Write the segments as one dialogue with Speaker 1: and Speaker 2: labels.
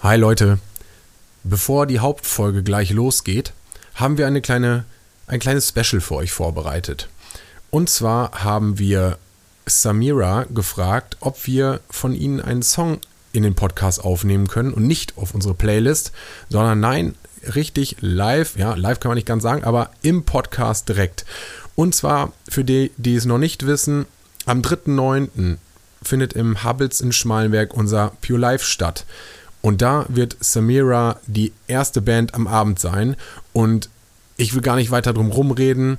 Speaker 1: Hi Leute, bevor die Hauptfolge gleich losgeht, haben wir eine kleine, ein kleines Special für euch vorbereitet. Und zwar haben wir Samira gefragt, ob wir von ihnen einen Song in den Podcast aufnehmen können und nicht auf unsere Playlist, sondern nein, richtig live, ja, live kann man nicht ganz sagen, aber im Podcast direkt. Und zwar für die, die es noch nicht wissen, am 3.9. findet im Hubbles in Schmalenberg unser Pure Life statt. Und da wird Samira die erste Band am Abend sein. Und ich will gar nicht weiter drum rumreden.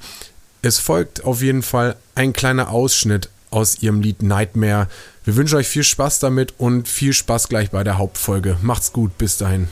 Speaker 1: Es folgt auf jeden Fall ein kleiner Ausschnitt aus ihrem Lied Nightmare. Wir wünschen euch viel Spaß damit und viel Spaß gleich bei der Hauptfolge. Macht's gut, bis dahin.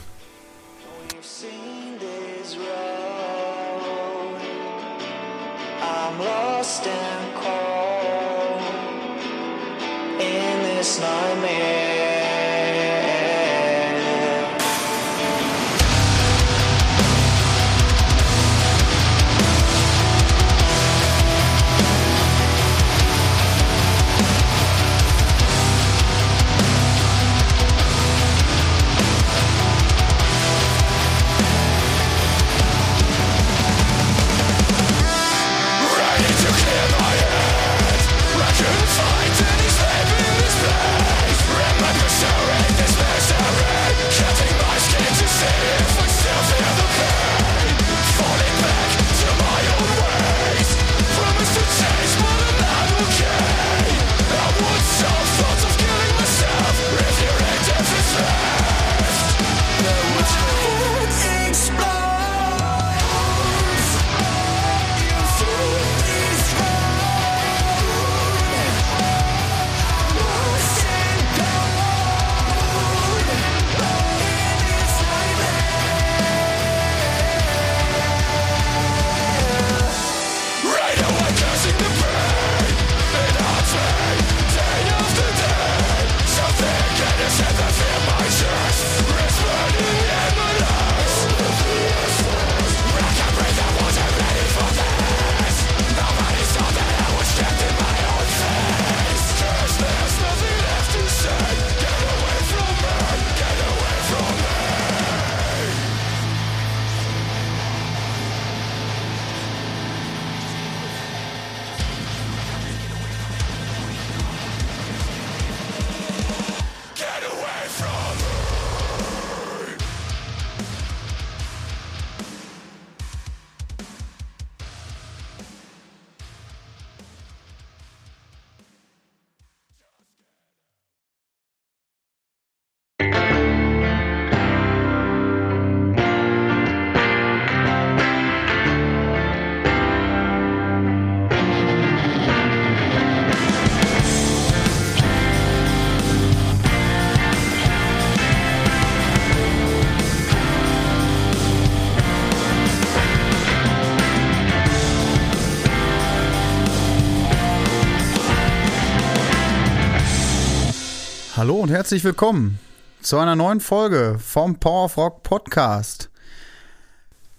Speaker 2: Hallo und herzlich willkommen zu einer neuen Folge vom Power of Rock Podcast.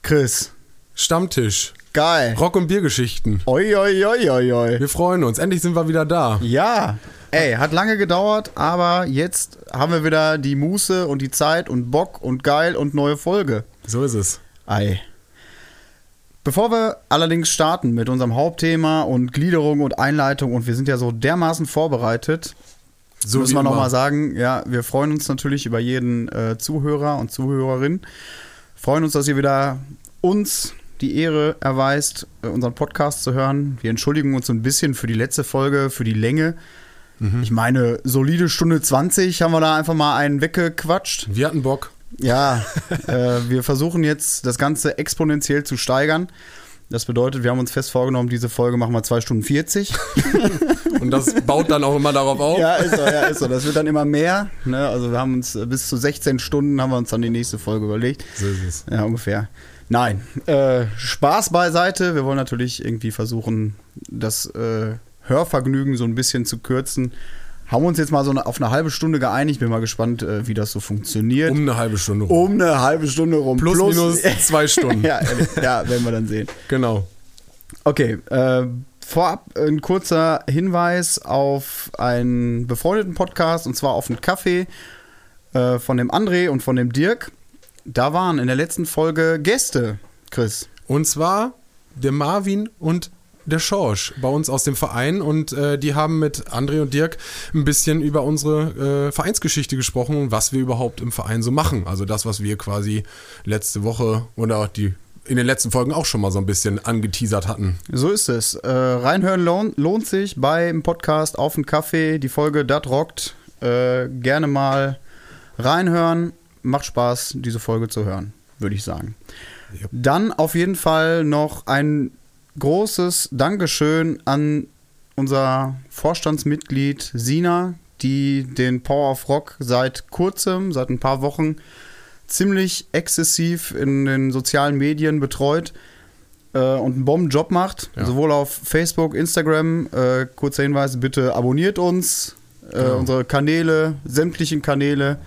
Speaker 2: Chris,
Speaker 1: Stammtisch.
Speaker 2: geil.
Speaker 1: Rock- und Biergeschichten.
Speaker 2: Oi, oi, oi, oi, oi.
Speaker 1: Wir freuen uns. Endlich sind wir wieder da.
Speaker 2: Ja, ey, hat lange gedauert, aber jetzt haben wir wieder die Muße und die Zeit und Bock und geil und neue Folge.
Speaker 1: So ist es.
Speaker 2: Ei. Bevor wir allerdings starten mit unserem Hauptthema und Gliederung und Einleitung und wir sind ja so dermaßen vorbereitet,
Speaker 1: So
Speaker 2: müssen wir nochmal sagen, ja, wir freuen uns natürlich über jeden äh, Zuhörer und Zuhörerin. Freuen uns, dass ihr wieder uns die Ehre erweist, äh, unseren Podcast zu hören. Wir entschuldigen uns ein bisschen für die letzte Folge, für die Länge.
Speaker 1: Mhm.
Speaker 2: Ich meine, solide Stunde 20 haben wir da einfach mal einen weggequatscht.
Speaker 1: Wir hatten Bock.
Speaker 2: Ja, äh, wir versuchen jetzt das Ganze exponentiell zu steigern. Das bedeutet, wir haben uns fest vorgenommen, diese Folge machen wir 2 Stunden 40.
Speaker 1: Und das baut dann auch immer darauf auf.
Speaker 2: Ja, ist so, ja, ist so. Das wird dann immer mehr. Ne? Also wir haben uns äh, bis zu 16 Stunden haben wir uns dann die nächste Folge überlegt.
Speaker 1: So ist es.
Speaker 2: Ja, ungefähr. Nein, äh, Spaß beiseite. Wir wollen natürlich irgendwie versuchen, das äh, Hörvergnügen so ein bisschen zu kürzen. Haben uns jetzt mal so eine, auf eine halbe Stunde geeinigt. Bin mal gespannt, äh, wie das so funktioniert.
Speaker 1: Um eine halbe Stunde rum.
Speaker 2: Um eine halbe Stunde rum.
Speaker 1: Plus, minus zwei Stunden.
Speaker 2: ja, ja, werden wir dann sehen.
Speaker 1: Genau.
Speaker 2: Okay, äh, vorab ein kurzer Hinweis auf einen befreundeten Podcast und zwar auf einen Kaffee. äh, von dem André und von dem Dirk. Da waren in der letzten Folge Gäste, Chris.
Speaker 3: Und zwar der Marvin und der Schorsch bei uns aus dem Verein und äh, die haben mit André und Dirk ein bisschen über unsere äh, Vereinsgeschichte gesprochen und was wir überhaupt im Verein so machen. Also das, was wir quasi letzte Woche oder die in den letzten Folgen auch schon mal so ein bisschen angeteasert hatten.
Speaker 2: So ist es. Äh, reinhören lohnt, lohnt sich beim Podcast Auf den Kaffee. Die Folge Dat rockt. Äh, gerne mal reinhören. Macht Spaß, diese Folge zu hören, würde ich sagen. Dann auf jeden Fall noch ein großes Dankeschön an unser Vorstandsmitglied Sina, die den Power of Rock seit kurzem, seit ein paar Wochen, ziemlich exzessiv in den sozialen Medien betreut äh, und einen Bombenjob macht.
Speaker 3: Ja.
Speaker 2: Sowohl auf Facebook, Instagram. Äh, kurzer Hinweis, bitte abonniert uns, äh,
Speaker 3: Genau.
Speaker 2: unsere Kanäle, sämtlichen Kanäle.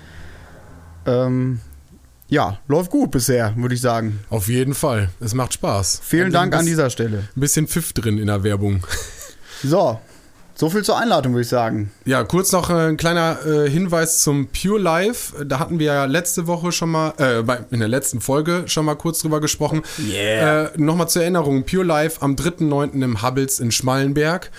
Speaker 2: Ähm, ja, läuft gut bisher, würde ich sagen.
Speaker 3: Auf jeden Fall. Es macht Spaß.
Speaker 2: Vielen
Speaker 3: Und
Speaker 2: Dank
Speaker 3: ein
Speaker 2: an dieser Stelle.
Speaker 3: Ein bisschen Pfiff drin in der Werbung.
Speaker 2: So, so viel zur Einladung, würde ich sagen.
Speaker 3: Ja, kurz noch äh, ein kleiner äh, Hinweis zum Pure Life. Da hatten wir ja letzte Woche schon mal, äh, bei, in der letzten Folge schon mal kurz drüber gesprochen.
Speaker 2: Yeah.
Speaker 3: Äh, Nochmal zur Erinnerung, Pure Life am 3.9. im Hubbles in Schmallenberg.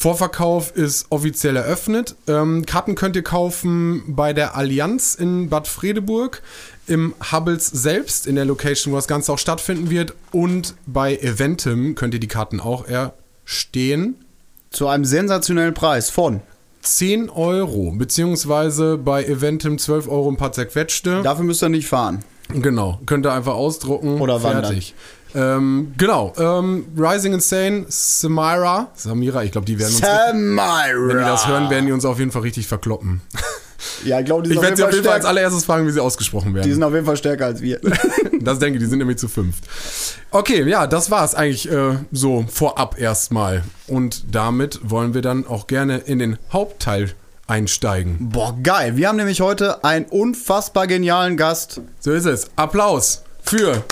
Speaker 3: Vorverkauf ist offiziell eröffnet. Ähm, Karten könnt ihr kaufen bei der Allianz in Bad Fredeburg, im Hubbles selbst, in der Location, wo das Ganze auch stattfinden wird. Und bei Eventim könnt ihr die Karten auch erstehen.
Speaker 2: Zu einem sensationellen Preis von.
Speaker 3: 10 Euro, beziehungsweise bei Eventim 12 Euro ein paar zerquetschte.
Speaker 2: Dafür müsst ihr nicht fahren.
Speaker 3: Genau, könnt ihr einfach ausdrucken.
Speaker 2: Oder wandern.
Speaker 3: fertig. Ähm, genau, ähm, Rising Insane, Samira, Samira, ich glaube, die werden uns,
Speaker 2: Samira.
Speaker 3: wenn die das hören, werden die uns auf jeden Fall richtig verkloppen.
Speaker 2: Ja, ich glaube, die,
Speaker 3: Ich
Speaker 2: sind
Speaker 3: werde sie auf jeden Fall als allererstes fragen, wie sie ausgesprochen
Speaker 2: die
Speaker 3: werden.
Speaker 2: sind auf jeden Fall stärker als wir.
Speaker 3: Das denke ich, die sind nämlich zu fünft. Okay, ja, das war es eigentlich äh, so vorab erstmal. Und damit wollen wir dann auch gerne in den Hauptteil einsteigen.
Speaker 2: Boah, geil. Wir haben nämlich heute einen unfassbar genialen Gast.
Speaker 3: So ist es. Applaus für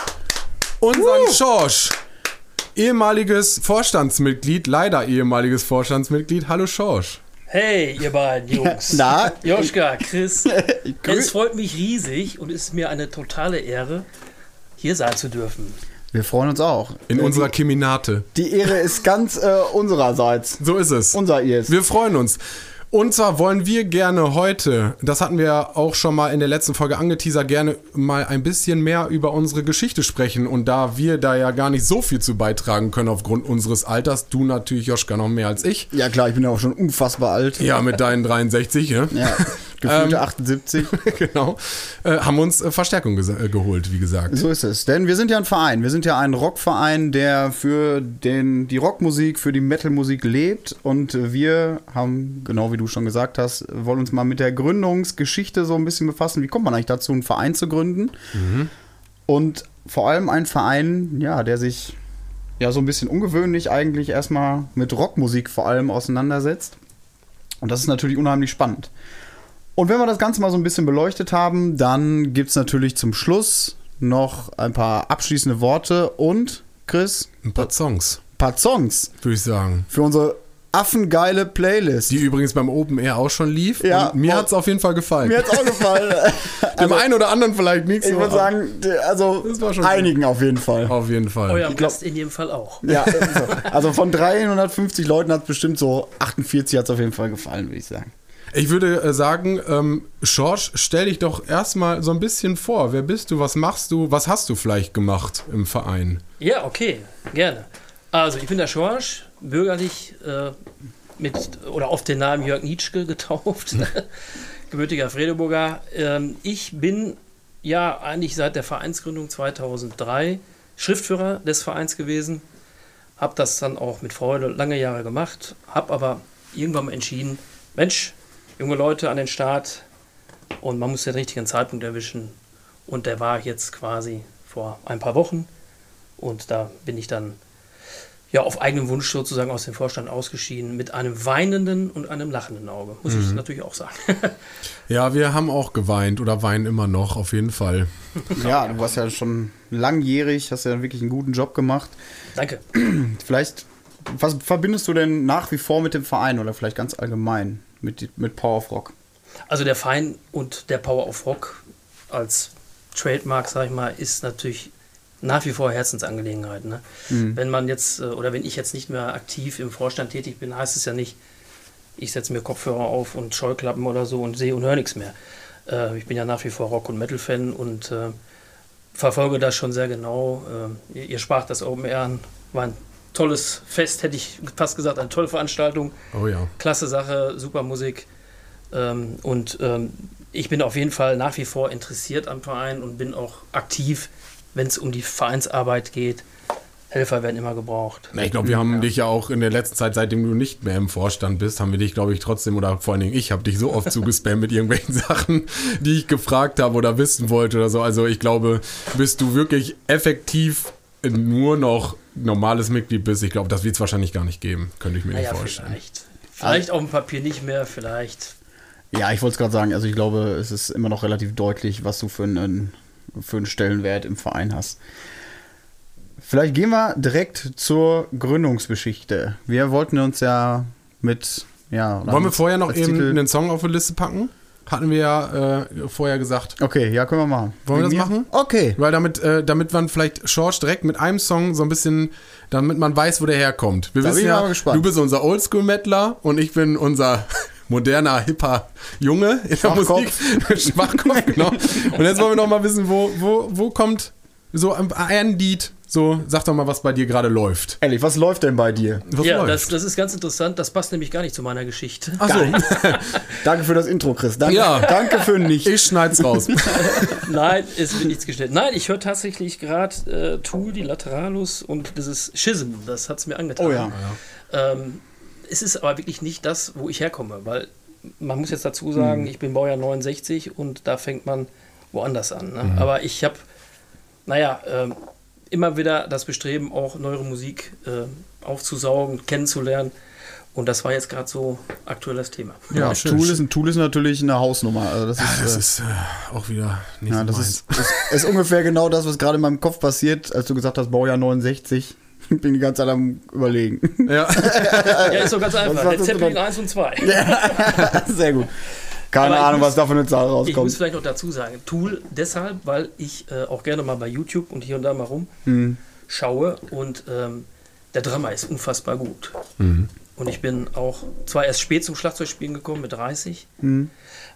Speaker 3: unseren Schorsch. Ehemaliges Vorstandsmitglied, leider ehemaliges Vorstandsmitglied. Hallo Schorsch.
Speaker 4: Hey, ihr beiden Jungs.
Speaker 2: Na?
Speaker 4: Joschka, Chris. es freut mich riesig und es ist mir eine totale Ehre, hier sein zu dürfen.
Speaker 2: Wir freuen uns auch.
Speaker 3: In
Speaker 2: Äh,
Speaker 3: unserer Keminate.
Speaker 2: Die Ehre ist ganz äh, unsererseits.
Speaker 3: So ist es.
Speaker 2: Unser Ears.
Speaker 3: Wir freuen uns. Und zwar wollen wir gerne heute, das hatten wir auch schon mal in der letzten Folge angeteasert, gerne mal ein bisschen mehr über unsere Geschichte sprechen. Und da wir da ja gar nicht so viel zu beitragen können aufgrund unseres Alters, du natürlich, Joschka, noch mehr als ich.
Speaker 2: Ja klar, ich bin ja auch schon unfassbar alt.
Speaker 3: Ja, mit deinen 63, ne?
Speaker 2: Ja, gefühlte
Speaker 3: Ähm,
Speaker 2: 78.
Speaker 3: genau. Äh, haben uns äh, Verstärkung äh, geholt, wie gesagt.
Speaker 2: So ist es. Denn wir sind ja ein Verein. Wir sind ja ein Rockverein, der für den, die Rockmusik, für die Metalmusik lebt. Und wir haben, genau wie du schon gesagt hast, wollen uns mal mit der Gründungsgeschichte so ein bisschen befassen. Wie kommt man eigentlich dazu, einen Verein zu gründen? Und vor allem ein Verein, ja, der sich ja so ein bisschen ungewöhnlich eigentlich erstmal mit Rockmusik vor allem auseinandersetzt. Und das ist natürlich unheimlich spannend. Und wenn wir das Ganze mal so ein bisschen beleuchtet haben, dann gibt es natürlich zum Schluss noch ein paar abschließende Worte und, Chris,
Speaker 3: Ein paar Songs,
Speaker 2: ein paar Songs
Speaker 3: würde ich sagen.
Speaker 2: für unsere affengeile Playlist.
Speaker 3: Die übrigens beim Open Air auch schon lief.
Speaker 2: Ja,
Speaker 3: und mir
Speaker 2: oh.
Speaker 3: hat es auf jeden Fall gefallen.
Speaker 2: Mir hat's auch gefallen.
Speaker 3: Dem einen oder anderen vielleicht nicht so.
Speaker 2: ich würde sagen, also einigen auf jeden Fall.
Speaker 3: Auf jeden Fall.
Speaker 4: Eurem Gast in jedem Fall auch.
Speaker 2: Ja, so. also von 350 Leuten hat bestimmt so 48 hat es auf jeden Fall gefallen, würde ich sagen.
Speaker 3: Ich würde äh, sagen, ähm, George, stell dich doch erstmal so ein bisschen vor. Wer bist du? Was machst du? Was hast du vielleicht gemacht im Verein?
Speaker 4: Ja, okay, gerne. Also, ich bin der Schorsch, bürgerlich äh, mit oder auf den Namen Jörg Nietzsche getauft, gebürtiger Fredeburger. Ähm, ich bin ja eigentlich seit der Vereinsgründung 2003 Schriftführer des Vereins gewesen, habe das dann auch mit Freude lange Jahre gemacht, habe aber irgendwann mal entschieden, Mensch, junge Leute an den Start und man muss den richtigen Zeitpunkt erwischen und der war jetzt quasi vor ein paar Wochen und da bin ich dann ja auf eigenen Wunsch sozusagen aus dem Vorstand ausgeschieden mit einem weinenden und einem lachenden Auge, muss ich natürlich auch sagen.
Speaker 3: Ja, wir haben auch geweint oder weinen immer noch, auf jeden Fall.
Speaker 2: Ja, du warst ja schon langjährig, hast ja wirklich einen guten Job gemacht.
Speaker 4: Danke.
Speaker 2: Vielleicht, was verbindest du denn nach wie vor mit dem Verein oder vielleicht ganz allgemein mit, mit Power of Rock?
Speaker 4: Also der Fein und der Power of Rock als Trademark, sag ich mal, ist natürlich nach wie vor Herzensangelegenheit. Ne? Wenn man jetzt, äh, oder wenn ich jetzt nicht mehr aktiv im Vorstand tätig bin, heißt es ja nicht, ich setze mir Kopfhörer auf und Scheuklappen oder so und sehe und höre nichts mehr. Äh, ich bin ja nach wie vor Rock- und Metal-Fan und äh, verfolge das schon sehr genau. Äh, ihr, ihr sprach das Open Air an, war ein tolles Fest, hätte ich fast gesagt, eine tolle Veranstaltung
Speaker 3: Oh ja.
Speaker 4: klasse Sache, super Musik. Ähm, und ähm, ich bin auf jeden Fall nach wie vor interessiert am Verein und bin auch aktiv, wenn es um die Vereinsarbeit geht. Helfer werden immer gebraucht.
Speaker 3: Na, ich glaube, wir haben dich ja auch in der letzten Zeit, seitdem du nicht mehr im Vorstand bist, haben wir dich, glaube ich, trotzdem, oder vor allen Dingen ich, habe dich so oft zugespammt mit irgendwelchen Sachen, die ich gefragt habe oder wissen wollte oder so. Also ich glaube, bist du wirklich effektiv nur noch normales Mitglied bist, ich glaube, das wird es wahrscheinlich gar nicht geben. Könnte ich mir
Speaker 4: Naja,
Speaker 3: nicht vorstellen.
Speaker 4: vielleicht. Vielleicht auf dem Papier nicht mehr, vielleicht.
Speaker 2: Ja, ich wollte es gerade sagen, also ich glaube, es ist immer noch relativ deutlich, was du für einen, für einen Stellenwert im Verein hast. Vielleicht gehen wir direkt zur Gründungsgeschichte. Wir wollten uns ja mit, ja.
Speaker 3: Wollen wir vorher noch eben
Speaker 2: Titel-
Speaker 3: einen Song auf die Liste packen? Hatten wir ja äh, vorher gesagt.
Speaker 2: Okay, ja, können wir machen.
Speaker 3: Wollen wir das
Speaker 2: mir?
Speaker 3: machen?
Speaker 2: Okay.
Speaker 3: Weil damit, äh, damit man vielleicht George direkt mit einem Song so ein bisschen, damit man weiß, wo der herkommt. Wir
Speaker 2: Da
Speaker 3: wissen ja, du bist unser Oldschool-Mettler und ich bin unser moderner, hipper Junge in der. Musik. Schwachkopf, genau. Und jetzt wollen wir noch mal wissen, wo, wo, wo kommt so ein ein Lied, so, sag doch mal, was bei dir gerade läuft.
Speaker 2: Ehrlich, was läuft denn bei dir?
Speaker 3: Was
Speaker 4: ja,
Speaker 3: läuft?
Speaker 4: das, das ist ganz interessant. Das passt nämlich gar nicht zu meiner Geschichte.
Speaker 3: Ach so,
Speaker 2: Danke für das Intro, Chris. Danke,
Speaker 3: Ja.
Speaker 2: danke für nicht.
Speaker 3: ich schneid's raus.
Speaker 4: Nein, es wird nichts gestellt. Nein, ich höre tatsächlich gerade äh, Tool, die Lateralus und dieses Schism. Das hat es mir angetan.
Speaker 2: Oh ja.
Speaker 4: Ähm, es ist aber wirklich nicht das, wo ich herkomme, weil man muss jetzt dazu sagen,
Speaker 2: Hm.
Speaker 4: ich bin Baujahr 69 und da fängt man woanders an. Ne?
Speaker 2: Mhm.
Speaker 4: Aber ich habe, naja, ähm, immer wieder das Bestreben, auch neuere Musik äh, aufzusaugen, kennenzulernen. Und das war jetzt gerade so aktuelles Thema.
Speaker 2: Ja,
Speaker 3: schön.
Speaker 2: Tool, ist, ein Tool ist natürlich eine Hausnummer. Also das ist,
Speaker 3: Das
Speaker 2: äh,
Speaker 3: ist äh, auch wieder nicht
Speaker 2: ja,
Speaker 3: so
Speaker 2: das
Speaker 3: meins.
Speaker 2: ist, ist, ist ungefähr genau das, was gerade in meinem Kopf passiert, als du gesagt hast, Baujahr 69. Ich bin die ganze Zeit am überlegen.
Speaker 3: ja.
Speaker 4: Ja, ist doch ganz einfach.
Speaker 2: ist
Speaker 4: Zeppelin
Speaker 2: dran?
Speaker 4: 1 und 2.
Speaker 2: Sehr gut. Keine Ahnung,
Speaker 4: muss-
Speaker 2: was da für eine Zahl
Speaker 4: Ich muss
Speaker 2: rauskommt.
Speaker 4: vielleicht noch dazu sagen, Tool deshalb, weil ich äh, auch gerne mal bei YouTube und hier und da mal rum
Speaker 2: Hm.
Speaker 4: schaue und ähm, der Drummer ist unfassbar gut.
Speaker 2: Mhm.
Speaker 4: Und ich bin auch zwar erst spät zum Schlagzeugspielen gekommen mit 30,
Speaker 2: Mhm.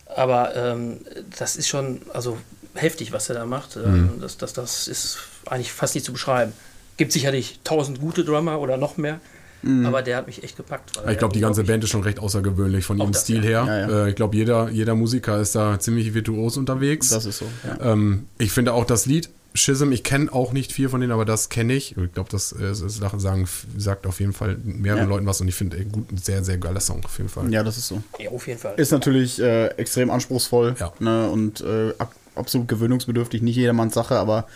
Speaker 4: aber ähm, das ist schon also heftig, was er da macht.
Speaker 2: Mhm.
Speaker 4: Ähm, das, das, das ist eigentlich fast nicht zu beschreiben. Gibt sicherlich tausend gute Drummer oder noch mehr,
Speaker 2: Mhm.
Speaker 4: aber der hat mich echt gepackt. weil
Speaker 3: Ich glaube, die ganze Band ist schon recht außergewöhnlich von ihrem Stil her.
Speaker 2: Ja, ja.
Speaker 3: Äh, ich glaube, jeder, jeder Musiker ist da ziemlich virtuos unterwegs.
Speaker 2: Das ist so. Ja.
Speaker 3: ähm, ich finde auch das Lied Schism, ich kenne auch nicht viel von denen, aber das kenne ich. Ich glaube, das äh, ist, sagen, sagt auf jeden Fall mehreren
Speaker 2: Ja.
Speaker 3: Leuten was und ich finde, äh, gut, ein sehr, sehr geiler Song auf jeden Fall.
Speaker 2: ja, das ist so.
Speaker 4: Ja, auf jeden Fall.
Speaker 2: Ist natürlich äh, extrem anspruchsvoll
Speaker 3: Ja.
Speaker 2: ne, und äh, ab, absolut gewöhnungsbedürftig. Nicht jedermanns Sache, aber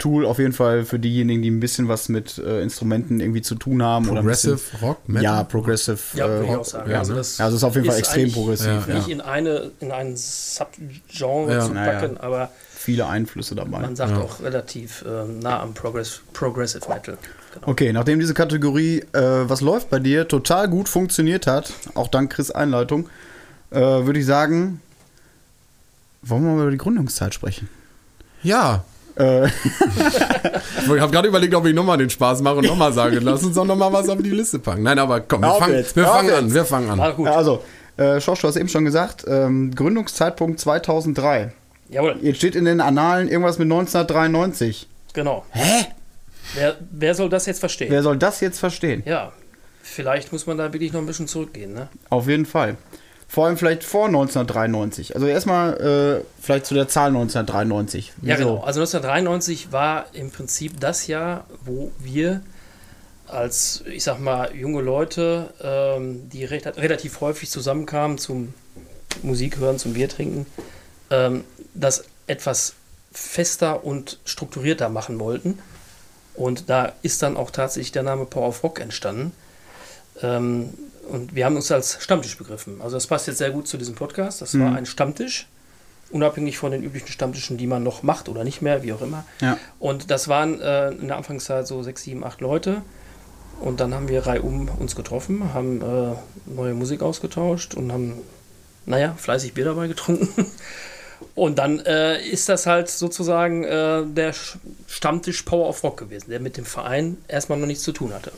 Speaker 2: Tool auf jeden Fall für diejenigen, die ein bisschen was mit äh, Instrumenten irgendwie zu tun haben.
Speaker 3: Progressive
Speaker 2: bisschen,
Speaker 3: Rock, Metal?
Speaker 2: Ja, Progressive.
Speaker 4: Ja,
Speaker 2: äh,
Speaker 4: auch sagen.
Speaker 3: ja,
Speaker 4: also,
Speaker 3: ne?
Speaker 4: das
Speaker 2: Ja, also ist auf jeden Fall extrem progressiv,
Speaker 4: Nicht
Speaker 2: ja.
Speaker 4: in, eine, in ein Subgenre
Speaker 3: Ja.
Speaker 4: zu
Speaker 2: Naja.
Speaker 4: packen, aber
Speaker 2: viele Einflüsse dabei.
Speaker 4: man sagt auch relativ ähm, nah am Progress, Progressive Metal. Genau.
Speaker 2: Okay, nachdem diese Kategorie, äh, was läuft bei dir, total gut funktioniert hat, auch dank Chris Einleitung, äh, würde ich sagen, wollen wir mal über die Gründungszeit sprechen?
Speaker 3: Ja.
Speaker 2: Äh,
Speaker 3: Ich habe gerade überlegt, ob ich nochmal den Spaß mache und nochmal sage, lass uns doch nochmal was auf die Liste packen. Nein, aber komm, wir fangen,
Speaker 2: jetzt,
Speaker 3: wir fangen an, wir fangen an.
Speaker 4: Gut.
Speaker 2: also, äh, Schorsch, du hast eben schon gesagt, ähm, Gründungszeitpunkt 2003.
Speaker 4: Jawohl,
Speaker 2: Jetzt steht in den Annalen irgendwas mit 1993.
Speaker 4: genau.
Speaker 2: Hä?
Speaker 4: Wer, wer soll das jetzt verstehen?
Speaker 2: Wer soll das jetzt verstehen?
Speaker 4: Ja, vielleicht muss man da wirklich noch ein bisschen zurückgehen. Ne?
Speaker 2: Auf jeden Fall. Vor allem vielleicht vor 1993. Also erstmal äh, vielleicht zu der Zahl 1993.
Speaker 4: Ja,
Speaker 2: Wieso?
Speaker 4: genau. Also 1993 war im Prinzip das Jahr, wo wir als, ich sag mal, junge Leute, ähm, die recht, relativ häufig zusammenkamen zum Musik hören, zum Bier trinken, ähm, das etwas fester und strukturierter machen wollten. Und da ist dann auch tatsächlich der Name Power of Rock entstanden. Ähm, und wir haben uns als Stammtisch begriffen. Also das passt jetzt sehr gut zu diesem Podcast. Das war ein Stammtisch, unabhängig von den üblichen Stammtischen, die man noch macht oder nicht mehr, wie auch immer.
Speaker 2: Ja.
Speaker 4: Und das waren äh, in der Anfangszeit so sechs, sieben, acht Leute. Und dann haben wir reihum uns getroffen, haben äh, neue Musik ausgetauscht und haben naja, fleißig Bier dabei getrunken. Und dann äh, ist das halt sozusagen äh, der Sch- Stammtisch Power of Rock gewesen, der mit dem Verein erstmal noch nichts zu tun hatte.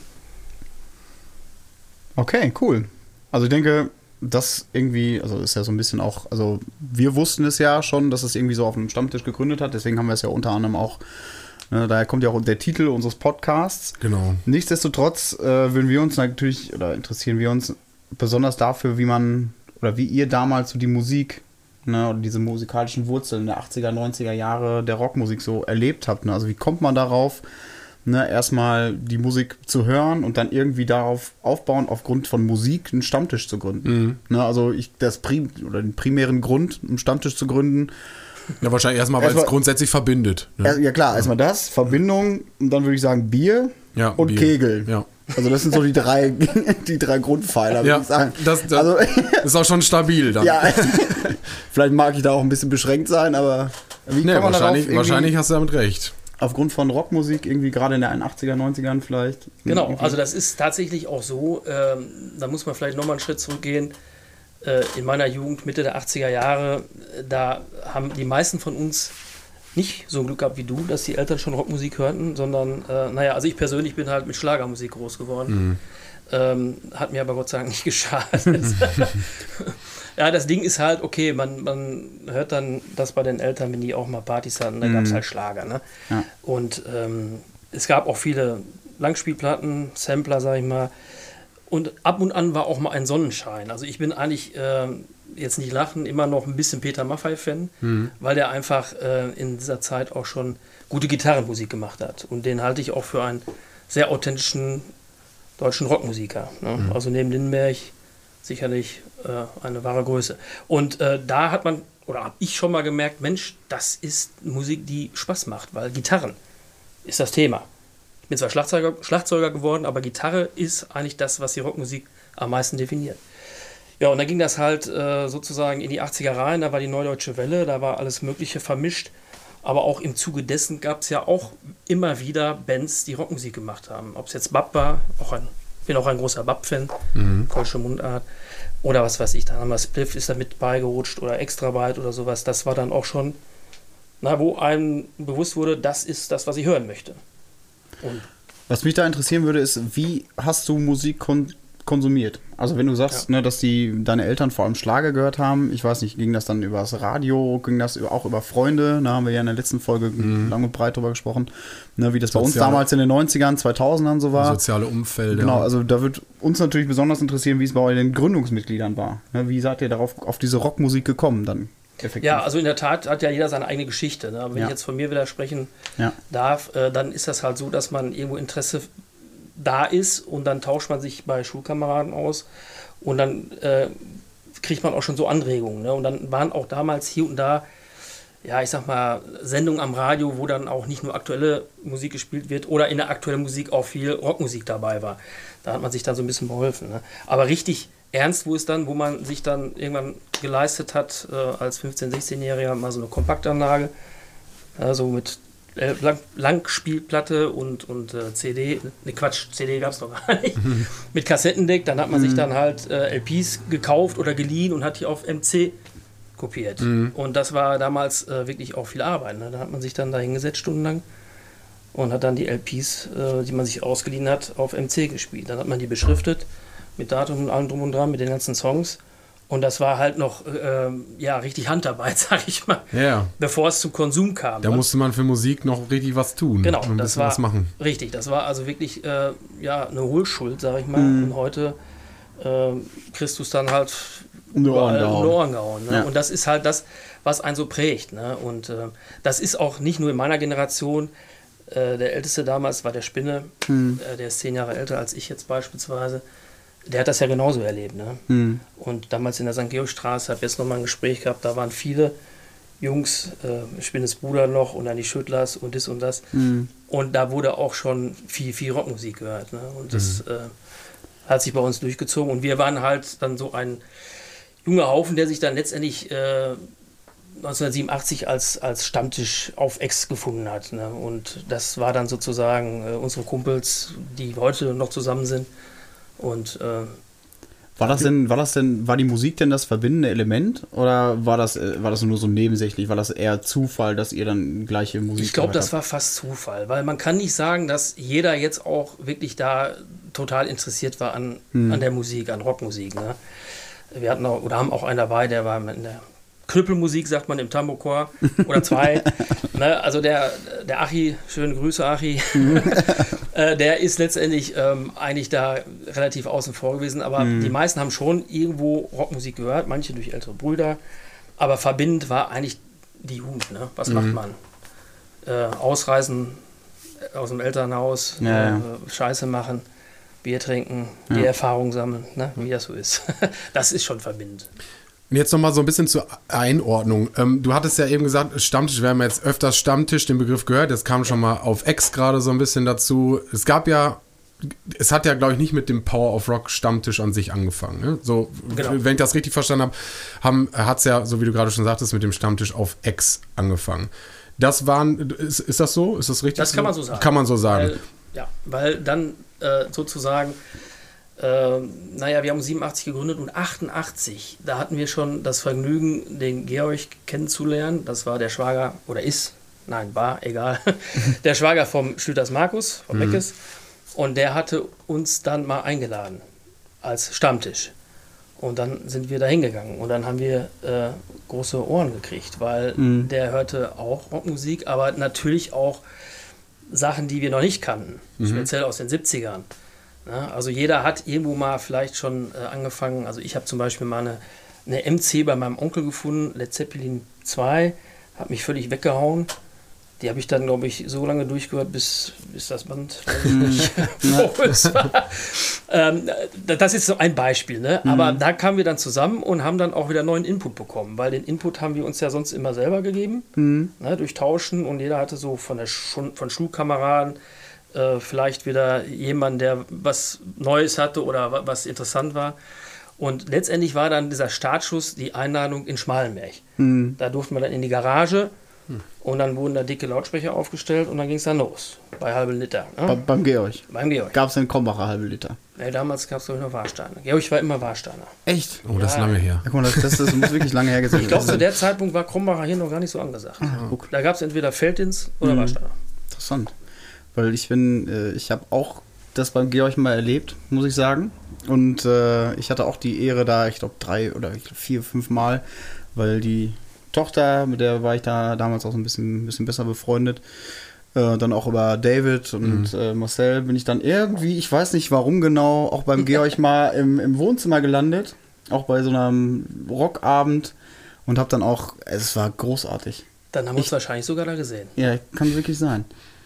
Speaker 2: Okay, cool. Also ich denke, das irgendwie, also ist ja so ein bisschen auch, also wir wussten es ja schon, dass es irgendwie so auf einem Stammtisch gegründet hat, deswegen haben wir es ja unter anderem auch, ne, daher kommt ja auch der Titel unseres Podcasts.
Speaker 3: Genau.
Speaker 2: Nichtsdestotrotz äh, würden wir uns natürlich, oder interessieren wir uns besonders dafür, wie man, oder wie ihr damals so die Musik, ne, oder diese musikalischen Wurzeln der 80er, 90er Jahre der Rockmusik so erlebt habt. Ne? Also wie kommt man darauf, ne, erstmal die Musik zu hören und dann irgendwie darauf aufbauen, aufgrund von Musik einen Stammtisch zu gründen. Ne, also ich, das Prim oder den primären Grund, einen Stammtisch zu gründen,
Speaker 3: Ja, wahrscheinlich erstmal, weil es
Speaker 2: Erstmal-
Speaker 3: grundsätzlich verbindet. Ne?
Speaker 2: ja, ja klar, erstmal das, Verbindung und dann würde ich sagen Bier
Speaker 3: Ja,
Speaker 2: und
Speaker 3: Bier.
Speaker 2: Kegel.
Speaker 3: Ja.
Speaker 2: Also das sind so die drei, die drei Grundpfeiler, würde
Speaker 3: Ja,
Speaker 2: ich sagen.
Speaker 3: das, das
Speaker 2: also,
Speaker 3: ist auch schon stabil dann.
Speaker 2: ja, vielleicht mag ich da auch ein bisschen beschränkt sein, aber wie
Speaker 3: Nee,
Speaker 2: kann man
Speaker 3: wahrscheinlich, wahrscheinlich hast du damit recht.
Speaker 2: Aufgrund von Rockmusik irgendwie gerade in den 80er, 90ern vielleicht?
Speaker 4: Genau,
Speaker 2: irgendwie-
Speaker 4: also das ist tatsächlich auch so. Ähm, da muss man vielleicht nochmal einen Schritt zurückgehen. Äh, in meiner Jugend, Mitte der 80er Jahre, äh, da haben die meisten von uns nicht so ein Glück gehabt wie du, dass die Eltern schon Rockmusik hörten, sondern, äh, naja, also ich persönlich bin halt mit Schlagermusik groß geworden. Ähm, hat mir aber Gott sei Dank nicht geschadet. ja, das Ding ist halt, okay, man, man hört dann das bei den Eltern, wenn die auch mal Partys hatten, da gab es halt Schlager. Ne?
Speaker 2: Ja.
Speaker 4: Und ähm, es gab auch viele Langspielplatten, Sampler, sag ich mal. Und ab und an war auch mal ein Sonnenschein. Also ich bin eigentlich ähm, jetzt nicht lachen, immer noch ein bisschen Peter Maffay-Fan, weil der einfach äh, in dieser Zeit auch schon gute Gitarrenmusik gemacht hat. Und den halte ich auch für einen sehr authentischen deutschen Rockmusiker. Ne? Also neben Lindenberg sicherlich äh, eine wahre Größe. Und äh, da hat man, oder habe ich schon mal gemerkt, Mensch, das ist Musik, die Spaß macht, weil Gitarren ist das Thema. Ich bin zwar Schlagzeuger, Schlagzeuger geworden, aber Gitarre ist eigentlich das, was die Rockmusik am meisten definiert. Ja, und dann ging das halt äh, sozusagen in die 80er rein, da war die Neudeutsche Welle, da war alles Mögliche vermischt. Aber auch im Zuge dessen gab es ja auch immer wieder Bands, die Rockmusik gemacht haben. Ob es jetzt Bab war, auch ein, bin auch ein großer Bab-Fan, Kölsche Mundart. Oder was weiß ich, dann haben wir Spliff ist da mit beigerutscht oder Extrabyte oder sowas. Das war dann auch schon, na, wo einem bewusst wurde, das ist das, was ich hören möchte. Und
Speaker 2: Was mich da interessieren würde, ist, wie hast du Musik konsumiert? Also wenn du sagst, ne, dass die deine Eltern vor allem Schlager gehört haben, ich weiß nicht, ging das dann über das Radio, ging das über- auch über Freunde? Da haben wir ja in der letzten Folge lang und breit drüber gesprochen, ne, wie das bei uns
Speaker 3: Soziale-
Speaker 2: damals in den 90ern, 2000ern so war.
Speaker 3: Soziale Umfelder.
Speaker 2: Genau, also da wird uns natürlich besonders interessieren, wie es bei euren Gründungsmitgliedern war. Ne, wie seid ihr darauf auf diese Rockmusik gekommen dann? Effektiv?
Speaker 4: ja, also in der Tat hat ja jeder seine eigene Geschichte. Ne? Aber wenn
Speaker 2: Ja.
Speaker 4: ich jetzt von mir wieder sprechen
Speaker 2: Ja.
Speaker 4: darf, äh, dann ist das halt so, dass man irgendwo Interesse da ist und dann tauscht man sich bei Schulkameraden aus und dann äh, kriegt man auch schon so Anregungen. Ne? Und dann waren auch damals hier und da, ja, ich sag mal, Sendungen am Radio, wo dann auch nicht nur aktuelle Musik gespielt wird oder in der aktuellen Musik auch viel Rockmusik dabei war. Da hat man sich dann so ein bisschen beholfen. Ne? Aber richtig ernst, wo es dann, wo man sich dann irgendwann geleistet hat, äh, als 15-, 16-Jähriger mal so eine Kompaktanlage, also mit äh, Lang Langspielplatte und, und äh, CD, ne Quatsch, CD gab es doch gar nicht, mit Kassettendeck, dann hat man sich dann halt äh, LPs gekauft oder geliehen und hat die auf MC kopiert. Und das war damals äh, wirklich auch viel Arbeit. Ne? Da hat man sich dann da hingesetzt stundenlang und hat dann die LPs, äh, die man sich ausgeliehen hat, auf MC gespielt. Dann hat man die beschriftet mit Datum und allem drum und dran, mit den ganzen Songs. Und das war halt noch, äh, ähm, ja, richtig Handarbeit, sag ich mal,
Speaker 3: Ja,
Speaker 4: bevor es zum Konsum kam.
Speaker 3: da
Speaker 4: ne?
Speaker 3: musste man für Musik noch richtig was tun.
Speaker 4: Genau,
Speaker 3: und
Speaker 4: das war
Speaker 3: was machen.
Speaker 4: richtig. Das war also wirklich äh, ja, eine Hohlschuld, sag ich mal. Und heute äh, kriegst du es dann halt
Speaker 2: Um die Ohren gehauen.
Speaker 4: Ohren gehauen. Ne?
Speaker 2: Ja.
Speaker 4: Und das ist halt das, was einen so prägt. Ne? Und äh, das ist auch nicht nur in meiner Generation. Äh, der Älteste damals war der Spinne, äh, der ist zehn Jahre älter als ich jetzt beispielsweise. Der hat das ja genauso erlebt. Ne? Und damals in der St. Georgstraße, habe jetzt nochmal ein Gespräch gehabt, da waren viele Jungs, äh, Spinnes Bruder noch und dann die Schüttlers und das und das. Und da wurde auch schon viel, viel Rockmusik gehört. Ne? Und das äh, hat sich bei uns durchgezogen. Und wir waren halt dann so ein junger Haufen, der sich dann letztendlich äh, 1987 als, als Stammtisch auf Ex gefunden hat. Ne? Und das war dann sozusagen äh, unsere Kumpels, die heute noch zusammen sind. Und äh,
Speaker 2: War das denn, war das denn, war die Musik denn das verbindende Element? Oder war das, äh, war das nur so nebensächlich? War das eher Zufall, dass ihr dann gleiche Musik
Speaker 4: Ich glaube, das war fast Zufall, weil man kann nicht sagen, dass jeder jetzt auch wirklich da total interessiert war an, an der Musik, an Rockmusik. Ne? Wir hatten auch, oder haben auch einen dabei, der war in der Knüppelmusik, sagt man im Tambourchor, oder zwei. ne? Also der, der Achi, schöne Grüße Achi, äh, der ist letztendlich ähm, eigentlich da relativ außen vor gewesen, aber die meisten haben schon irgendwo Rockmusik gehört, manche durch ältere Brüder, aber verbindend war eigentlich die Jugend. Ne? Was macht man? Äh, ausreisen aus dem Elternhaus,
Speaker 2: Ja, ja.
Speaker 4: Äh, Scheiße machen, Bier trinken, die Erfahrung sammeln, ne? wie das so ist. das ist schon verbindend.
Speaker 3: Und jetzt nochmal so ein bisschen zur Einordnung. Ähm, du hattest ja eben gesagt, Stammtisch, wir haben jetzt öfters Stammtisch den Begriff gehört, jetzt kam schon mal auf X gerade so ein bisschen dazu. Es gab ja, es hat ja, glaube ich, nicht mit dem Power of Rock Stammtisch an sich angefangen. Ne? So,
Speaker 4: Genau.
Speaker 3: wenn ich das richtig verstanden habe, hat es ja, so wie du gerade schon sagtest, mit dem Stammtisch auf X angefangen. Das waren, ist, ist das so? Ist das richtig?
Speaker 4: Das kann man so sagen.
Speaker 3: Kann man so sagen.
Speaker 4: Weil, ja, weil dann äh, sozusagen, äh, naja, wir haben 87 gegründet und 88, da hatten wir schon das Vergnügen, den Georg kennenzulernen. Das war der Schwager, oder ist, nein, war, egal, der Schwager vom Schlüters Markus, vom Meckes. Und der hatte uns dann mal eingeladen als Stammtisch. Und dann sind wir da hingegangen und dann haben wir äh, große Ohren gekriegt, weil der hörte auch Rockmusik, aber natürlich auch Sachen, die wir noch nicht kannten, speziell aus den 70ern. Ja, also jeder hat irgendwo mal vielleicht schon äh, angefangen, also ich habe zum Beispiel mal eine, eine MC bei meinem Onkel gefunden, Led Zeppelin 2, hat mich völlig weggehauen. Die habe ich dann, glaube ich, so lange durchgehört, bis, bis das Band war. Ähm, da- das ist so ein Beispiel, ne? aber da kamen wir dann zusammen und haben dann auch wieder neuen Input bekommen, weil den Input haben wir uns ja sonst immer selber gegeben, ne? durch Tauschen und jeder hatte so von, der Schu von Schulkameraden äh, vielleicht wieder jemanden, der was Neues hatte oder wa- was interessant war. Und letztendlich war dann dieser Startschuss die Einladung in Schmalenberg. Da durften wir dann in die Garage und dann wurden da dicke Lautsprecher aufgestellt und dann ging es dann los. Bei halben Liter.
Speaker 2: Bei,
Speaker 4: Ne?
Speaker 2: beim Georg.
Speaker 4: Beim Georg.
Speaker 2: Gab es den Krombacher halbe Liter.
Speaker 4: Nee, damals gab es noch Warsteiner. Georg war immer Warsteiner.
Speaker 2: Echt?
Speaker 3: oh, das ist lange her.
Speaker 2: Ja, guck mal, das, das, das muss wirklich lange her gewesen
Speaker 4: Ich glaube, zu der Zeitpunkt war Krombacher hier noch gar nicht so angesagt.
Speaker 2: guck.
Speaker 4: Da gab es entweder Feldins oder Warsteiner.
Speaker 2: Interessant. Weil ich bin, äh, ich habe auch das beim Georg mal erlebt, muss ich sagen. Und äh, ich hatte auch die Ehre da, ich glaube drei oder ich glaub, vier, fünf Mal, weil die Tochter, mit der war ich da damals auch so ein bisschen, ein bisschen besser befreundet. Äh, dann auch über David und äh, Marcel bin ich dann irgendwie, ich weiß nicht warum genau, auch beim Georg mal im, im Wohnzimmer gelandet. Auch bei so einem Rockabend. Und habe dann auch, es war großartig.
Speaker 4: Dann haben wir uns wahrscheinlich sogar da gesehen.
Speaker 2: Ja, kann wirklich sein.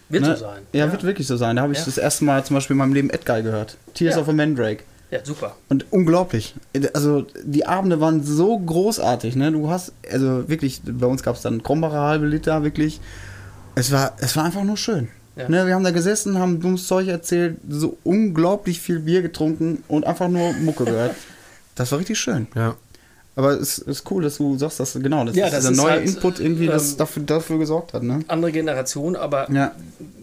Speaker 4: Wird
Speaker 2: Ne?
Speaker 4: so sein.
Speaker 2: Ja, wird wirklich so sein. Da habe ich
Speaker 4: Ja.
Speaker 2: das erste Mal zum Beispiel in meinem Leben Edguy gehört. Tears
Speaker 4: Ja.
Speaker 2: of a Mandrake.
Speaker 4: Ja, super.
Speaker 2: Und unglaublich. Also die Abende waren so großartig, ne? Du hast, also wirklich, bei uns gab es dann Krombacher halbe Liter, wirklich. Es war, es war einfach nur schön.
Speaker 4: Ja.
Speaker 2: Ne? Wir haben da gesessen, haben dummes Zeug erzählt, so unglaublich viel Bier getrunken und einfach nur Mucke gehört. Das war richtig schön.
Speaker 3: Ja.
Speaker 2: Aber es ist cool, dass du sagst, dass genau, dass
Speaker 4: Ja,
Speaker 2: dieser
Speaker 4: das ist
Speaker 2: neue
Speaker 4: halt,
Speaker 2: Input irgendwie das
Speaker 4: ähm,
Speaker 2: dafür, dafür gesorgt hat, ne?
Speaker 4: Andere Generation, aber
Speaker 2: Ja.